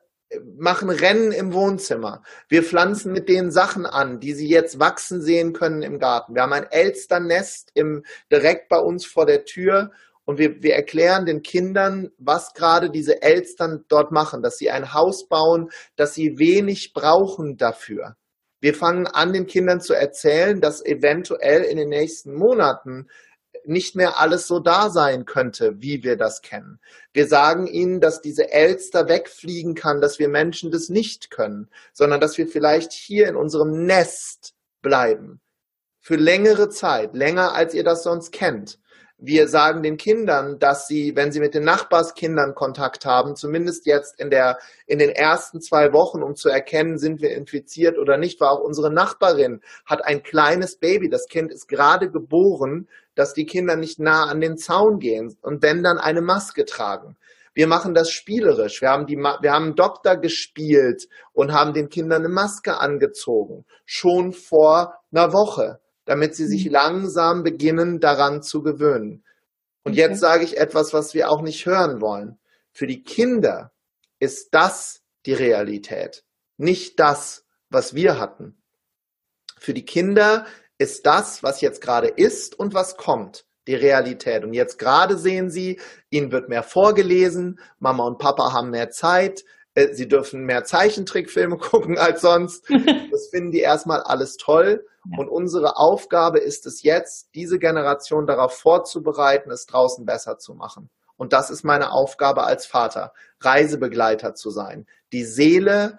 machen Rennen im Wohnzimmer. Wir pflanzen mit denen Sachen an, die sie jetzt wachsen sehen können im Garten. Wir haben ein Elsternest im, direkt bei uns vor der Tür und wir, wir erklären den Kindern, was gerade diese Elstern dort machen, dass sie ein Haus bauen, dass sie wenig brauchen dafür. Wir fangen an, den Kindern zu erzählen, dass eventuell in den nächsten Monaten nicht mehr alles so da sein könnte, wie wir das kennen. Wir sagen ihnen, dass diese Elster wegfliegen kann, dass wir Menschen das nicht können, sondern dass wir vielleicht hier in unserem Nest bleiben. für längere Zeit, länger als ihr das sonst kennt. Wir sagen den Kindern, dass sie, wenn sie mit den Nachbarskindern Kontakt haben, zumindest jetzt in der, in den ersten zwei Wochen, um zu erkennen, sind wir infiziert oder nicht, war auch unsere Nachbarin hat ein kleines Baby. Das Kind ist gerade geboren, dass die Kinder nicht nah an den Zaun gehen und wenn dann eine Maske tragen. Wir machen das spielerisch. Wir haben, die, wir haben Doktor gespielt und haben den Kindern eine Maske angezogen. Schon vor einer Woche damit sie sich mhm. langsam beginnen, daran zu gewöhnen. Und okay. jetzt sage ich etwas, was wir auch nicht hören wollen. Für die Kinder ist das die Realität, nicht das, was wir hatten. Für die Kinder ist das, was jetzt gerade ist und was kommt, die Realität. Und jetzt gerade sehen sie, ihnen wird mehr vorgelesen, Mama und Papa haben mehr Zeit, äh, sie dürfen mehr Zeichentrickfilme gucken als sonst. Das finden die erstmal alles toll. Und unsere Aufgabe ist es jetzt, diese Generation darauf vorzubereiten, es draußen besser zu machen. Und das ist meine Aufgabe als Vater, Reisebegleiter zu sein. Die Seele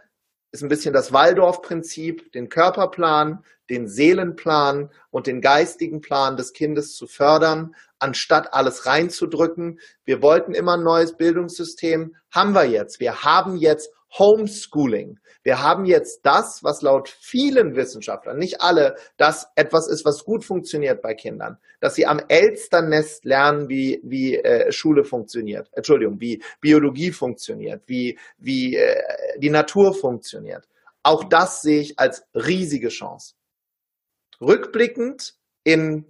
ist ein bisschen das Waldorf-Prinzip, den Körperplan, den Seelenplan und den geistigen Plan des Kindes zu fördern, anstatt alles reinzudrücken. Wir wollten immer ein neues Bildungssystem, haben wir jetzt. Wir haben jetzt Homeschooling. Wir haben jetzt das, was laut vielen Wissenschaftlern, nicht alle, das etwas ist, was gut funktioniert bei Kindern, dass sie am Elsternest lernen, wie, wie äh, Schule funktioniert, Entschuldigung, wie Biologie funktioniert, wie, wie äh, die Natur funktioniert. Auch das sehe ich als riesige Chance. Rückblickend in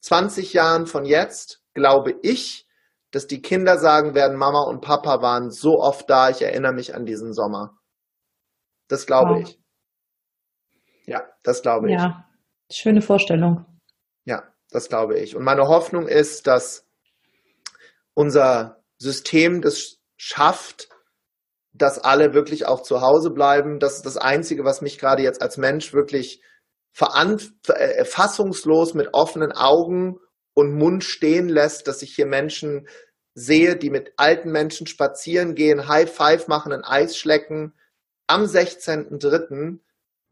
20 Jahren von jetzt glaube ich, dass die Kinder sagen werden, Mama und Papa waren so oft da, ich erinnere mich an diesen Sommer. Das glaube wow. ich. Ja, das glaube ich. Ja, schöne Vorstellung. Ja, das glaube ich. Und meine Hoffnung ist, dass unser System das schafft, dass alle wirklich auch zu Hause bleiben. Das ist das Einzige, was mich gerade jetzt als Mensch wirklich äh, fassungslos mit offenen Augen und Mund stehen lässt, dass ich hier Menschen sehe, die mit alten Menschen spazieren gehen, High Five machen, ein Eis schlecken, am 16.03.,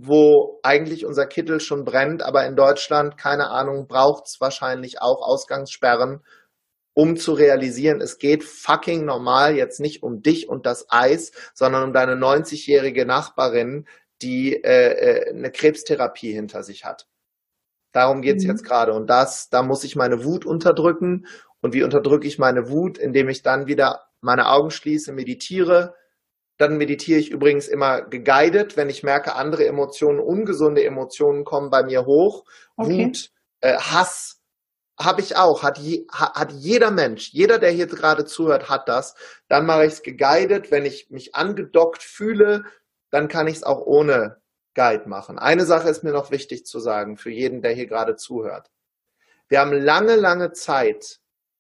wo eigentlich unser Kittel schon brennt, aber in Deutschland, keine Ahnung, braucht es wahrscheinlich auch Ausgangssperren, um zu realisieren, es geht fucking normal jetzt nicht um dich und das Eis, sondern um deine 90-jährige Nachbarin, die äh, äh, eine Krebstherapie hinter sich hat. Darum geht's mhm. jetzt gerade. Und das, da muss ich meine Wut unterdrücken. Und wie unterdrücke ich meine Wut? Indem ich dann wieder meine Augen schließe, meditiere. Dann meditiere ich übrigens immer geguided, wenn ich merke, andere Emotionen, ungesunde Emotionen kommen bei mir hoch. Okay. Wut, äh, Hass habe ich auch. Hat, je, hat jeder Mensch, jeder, der hier gerade zuhört, hat das. Dann mache ich es geguided, wenn ich mich angedockt fühle, dann kann ich es auch ohne Guide machen. Eine Sache ist mir noch wichtig zu sagen für jeden, der hier gerade zuhört. Wir haben lange, lange Zeit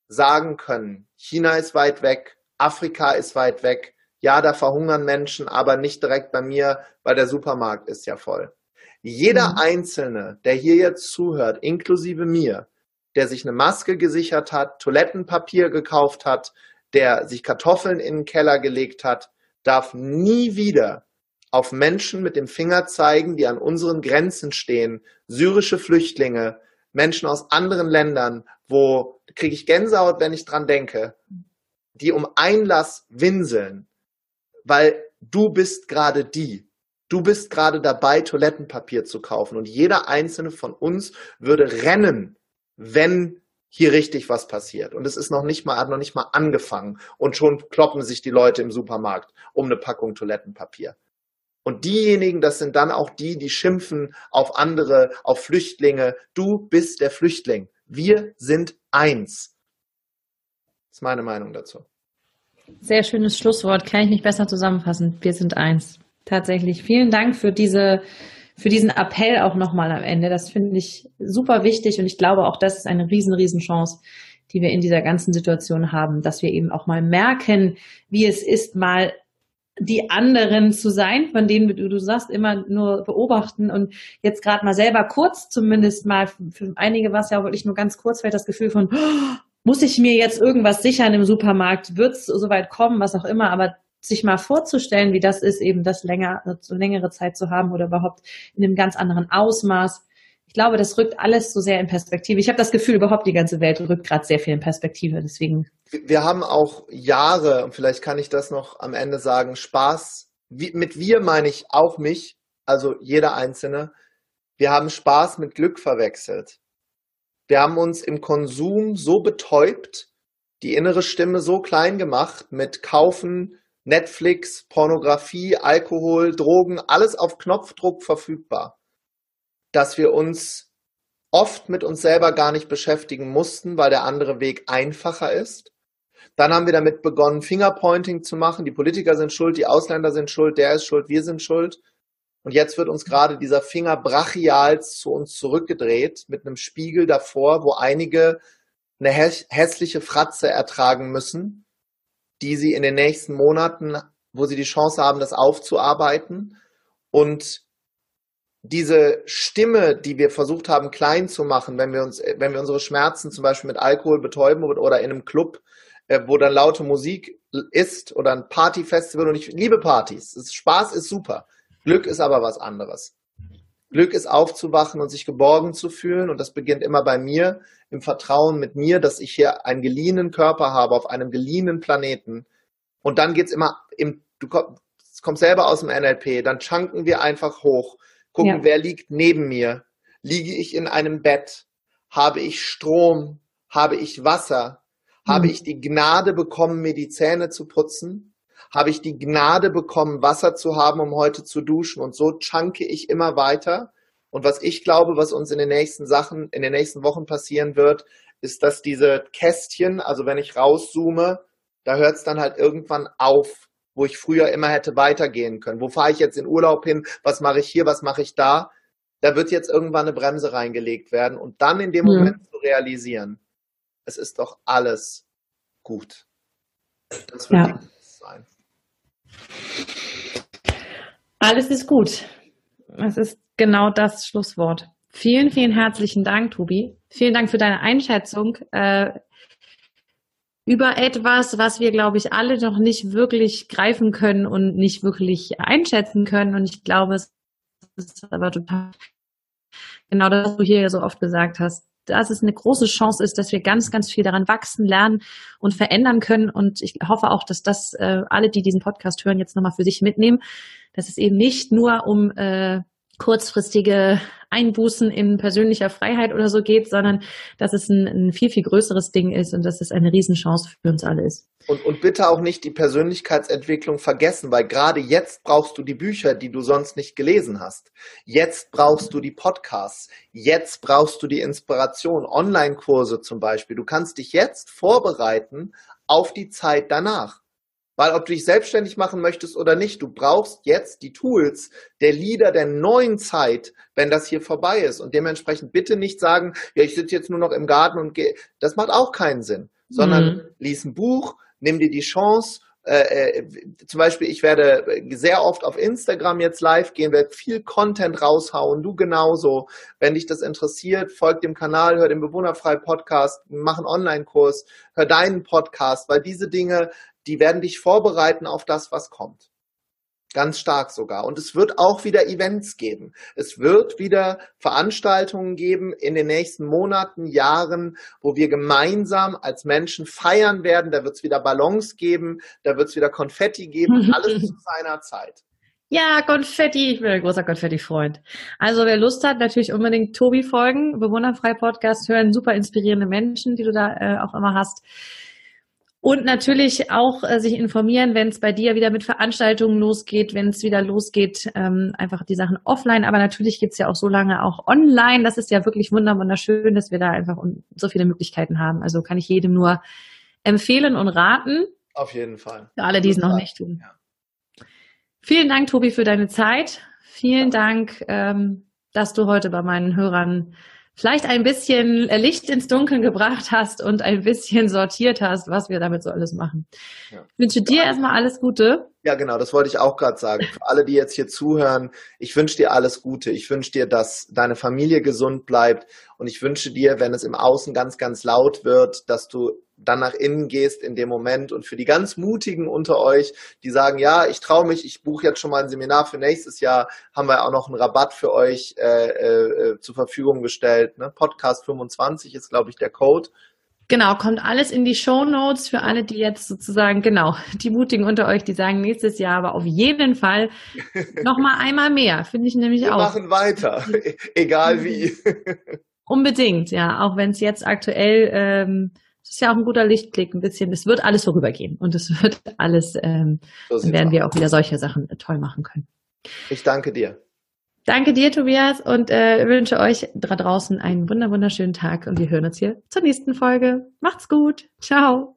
sagen können, China ist weit weg, Afrika ist weit weg, ja, da verhungern Menschen, aber nicht direkt bei mir, weil der Supermarkt ist ja voll. Jeder mhm. Einzelne, der hier jetzt zuhört, inklusive mir, der sich eine Maske gesichert hat, Toilettenpapier gekauft hat, der sich Kartoffeln in den Keller gelegt hat, darf nie wieder auf Menschen mit dem Finger zeigen, die an unseren Grenzen stehen, syrische Flüchtlinge, Menschen aus anderen Ländern, wo kriege ich Gänsehaut, wenn ich dran denke, die um Einlass winseln, weil du bist gerade die. Du bist gerade dabei, Toilettenpapier zu kaufen und jeder einzelne von uns würde rennen, wenn hier richtig was passiert. Und es ist noch nicht mal, hat noch nicht mal angefangen und schon kloppen sich die Leute im Supermarkt um eine Packung Toilettenpapier. Und diejenigen, das sind dann auch die, die schimpfen auf andere, auf Flüchtlinge. Du bist der Flüchtling. Wir sind eins. Das ist meine Meinung dazu. Sehr schönes Schlusswort. Kann ich nicht besser zusammenfassen. Wir sind eins. Tatsächlich. Vielen Dank für diese, für diesen Appell auch nochmal am Ende. Das finde ich super wichtig und ich glaube auch, das ist eine riesen, riesen Chance, die wir in dieser ganzen Situation haben, dass wir eben auch mal merken, wie es ist, mal die anderen zu sein, von denen du, du sagst, immer nur beobachten und jetzt gerade mal selber kurz zumindest mal, für einige war es ja wirklich nur ganz kurz, vielleicht das Gefühl von, oh, muss ich mir jetzt irgendwas sichern im Supermarkt, wird es soweit kommen, was auch immer, aber sich mal vorzustellen, wie das ist, eben das länger, so längere Zeit zu haben oder überhaupt in einem ganz anderen Ausmaß. Ich glaube, das rückt alles so sehr in Perspektive. Ich habe das Gefühl, überhaupt die ganze Welt rückt gerade sehr viel in Perspektive. Deswegen. Wir haben auch Jahre, und vielleicht kann ich das noch am Ende sagen, Spaß. Mit wir meine ich auch mich, also jeder Einzelne. Wir haben Spaß mit Glück verwechselt. Wir haben uns im Konsum so betäubt, die innere Stimme so klein gemacht mit Kaufen, Netflix, Pornografie, Alkohol, Drogen, alles auf Knopfdruck verfügbar dass wir uns oft mit uns selber gar nicht beschäftigen mussten, weil der andere Weg einfacher ist. Dann haben wir damit begonnen, Fingerpointing zu machen. Die Politiker sind schuld, die Ausländer sind schuld, der ist schuld, wir sind schuld. Und jetzt wird uns gerade dieser Finger brachial zu uns zurückgedreht mit einem Spiegel davor, wo einige eine hässliche Fratze ertragen müssen, die sie in den nächsten Monaten, wo sie die Chance haben, das aufzuarbeiten. Und diese Stimme, die wir versucht haben klein zu machen, wenn wir uns, wenn wir unsere Schmerzen zum Beispiel mit Alkohol betäuben oder in einem Club, äh, wo dann laute Musik ist oder ein Partyfestival und ich liebe Partys. Spaß ist super. Glück ist aber was anderes. Glück ist aufzuwachen und sich geborgen zu fühlen und das beginnt immer bei mir, im Vertrauen mit mir, dass ich hier einen geliehenen Körper habe auf einem geliehenen Planeten und dann geht's immer im, du kommst selber aus dem NLP, dann chunken wir einfach hoch gucken, ja. wer liegt neben mir. Liege ich in einem Bett? Habe ich Strom? Habe ich Wasser? Mhm. Habe ich die Gnade bekommen, mir die Zähne zu putzen? Habe ich die Gnade bekommen, Wasser zu haben, um heute zu duschen? Und so chunke ich immer weiter. Und was ich glaube, was uns in den nächsten Sachen, in den nächsten Wochen passieren wird, ist, dass diese Kästchen, also wenn ich rauszoome, da hört es dann halt irgendwann auf wo ich früher immer hätte weitergehen können. Wo fahre ich jetzt in Urlaub hin? Was mache ich hier? Was mache ich da? Da wird jetzt irgendwann eine Bremse reingelegt werden und dann in dem mhm. Moment zu realisieren, es ist doch alles gut. Das wird ja. sein. Alles ist gut. Es ist genau das Schlusswort. Vielen, vielen herzlichen Dank, Tobi. Vielen Dank für deine Einschätzung. Äh, über etwas, was wir, glaube ich, alle noch nicht wirklich greifen können und nicht wirklich einschätzen können. Und ich glaube, es ist aber total genau das, was du hier so oft gesagt hast, dass es eine große Chance ist, dass wir ganz, ganz viel daran wachsen, lernen und verändern können. Und ich hoffe auch, dass das äh, alle, die diesen Podcast hören, jetzt nochmal für sich mitnehmen, dass es eben nicht nur um äh, kurzfristige Einbußen in persönlicher Freiheit oder so geht, sondern dass es ein, ein, viel, viel größeres Ding ist und dass es eine Riesenchance für uns alle ist. Und, und bitte auch nicht die Persönlichkeitsentwicklung vergessen, weil gerade jetzt brauchst du die Bücher, die du sonst nicht gelesen hast. Jetzt brauchst du die Podcasts. Jetzt brauchst du die Inspiration. Online-Kurse zum Beispiel. Du kannst dich jetzt vorbereiten auf die Zeit danach. Weil ob du dich selbstständig machen möchtest oder nicht, du brauchst jetzt die Tools der Leader der neuen Zeit, wenn das hier vorbei ist. Und dementsprechend bitte nicht sagen, ja, ich sitze jetzt nur noch im Garten und gehe. Das macht auch keinen Sinn. Sondern mhm. lies ein Buch, nimm dir die Chance äh, äh, zum Beispiel, ich werde sehr oft auf Instagram jetzt live gehen, werde viel Content raushauen, du genauso. Wenn dich das interessiert, folg dem Kanal, hör den Bewohnerfrei Podcast, mach einen Online-Kurs, hör deinen Podcast, weil diese Dinge die werden dich vorbereiten auf das, was kommt. Ganz stark sogar. Und es wird auch wieder Events geben. Es wird wieder Veranstaltungen geben in den nächsten Monaten, Jahren, wo wir gemeinsam als Menschen feiern werden. Da wird es wieder Ballons geben, da wird es wieder Konfetti geben, alles zu seiner Zeit. Ja, Konfetti. Ich bin ein großer Konfetti-Freund. Also wer Lust hat, natürlich unbedingt Tobi folgen. Bewunderfrei Podcast hören. Super inspirierende Menschen, die du da äh, auch immer hast. Und natürlich auch äh, sich informieren, wenn es bei dir wieder mit Veranstaltungen losgeht, wenn es wieder losgeht, ähm, einfach die Sachen offline. Aber natürlich gibt's ja auch so lange auch online. Das ist ja wirklich wunderschön, dass wir da einfach so viele Möglichkeiten haben. Also kann ich jedem nur empfehlen und raten. Auf jeden Fall. Für alle, die es noch nicht tun. Ja. Vielen Dank, Tobi, für deine Zeit. Vielen ja. Dank, ähm, dass du heute bei meinen Hörern vielleicht ein bisschen Licht ins Dunkeln gebracht hast und ein bisschen sortiert hast, was wir damit so alles machen. Ja. Ich wünsche dir erstmal alles Gute. Ja, genau, das wollte ich auch gerade sagen. Für alle, die jetzt hier zuhören, ich wünsche dir alles Gute. Ich wünsche dir, dass deine Familie gesund bleibt und ich wünsche dir, wenn es im Außen ganz, ganz laut wird, dass du dann nach innen gehst in dem Moment. Und für die ganz Mutigen unter euch, die sagen, ja, ich traue mich, ich buche jetzt schon mal ein Seminar für nächstes Jahr, haben wir auch noch einen Rabatt für euch äh, äh, zur Verfügung gestellt. Ne? Podcast 25 ist, glaube ich, der Code. Genau, kommt alles in die Show Notes für alle, die jetzt sozusagen, genau, die Mutigen unter euch, die sagen nächstes Jahr, aber auf jeden Fall noch mal einmal mehr, finde ich nämlich Wir auch. Wir machen weiter, egal wie. Unbedingt, ja, auch wenn es jetzt aktuell, ähm, es ist ja auch ein guter Lichtblick, ein bisschen, es wird alles vorübergehen und es wird alles, ähm, so dann werden wir auch wieder solche Sachen äh, toll machen können. Ich danke dir. Danke dir, Tobias, und äh, wünsche euch da draußen einen wunder wunderschönen Tag und wir hören uns hier zur nächsten Folge. Macht's gut. Ciao.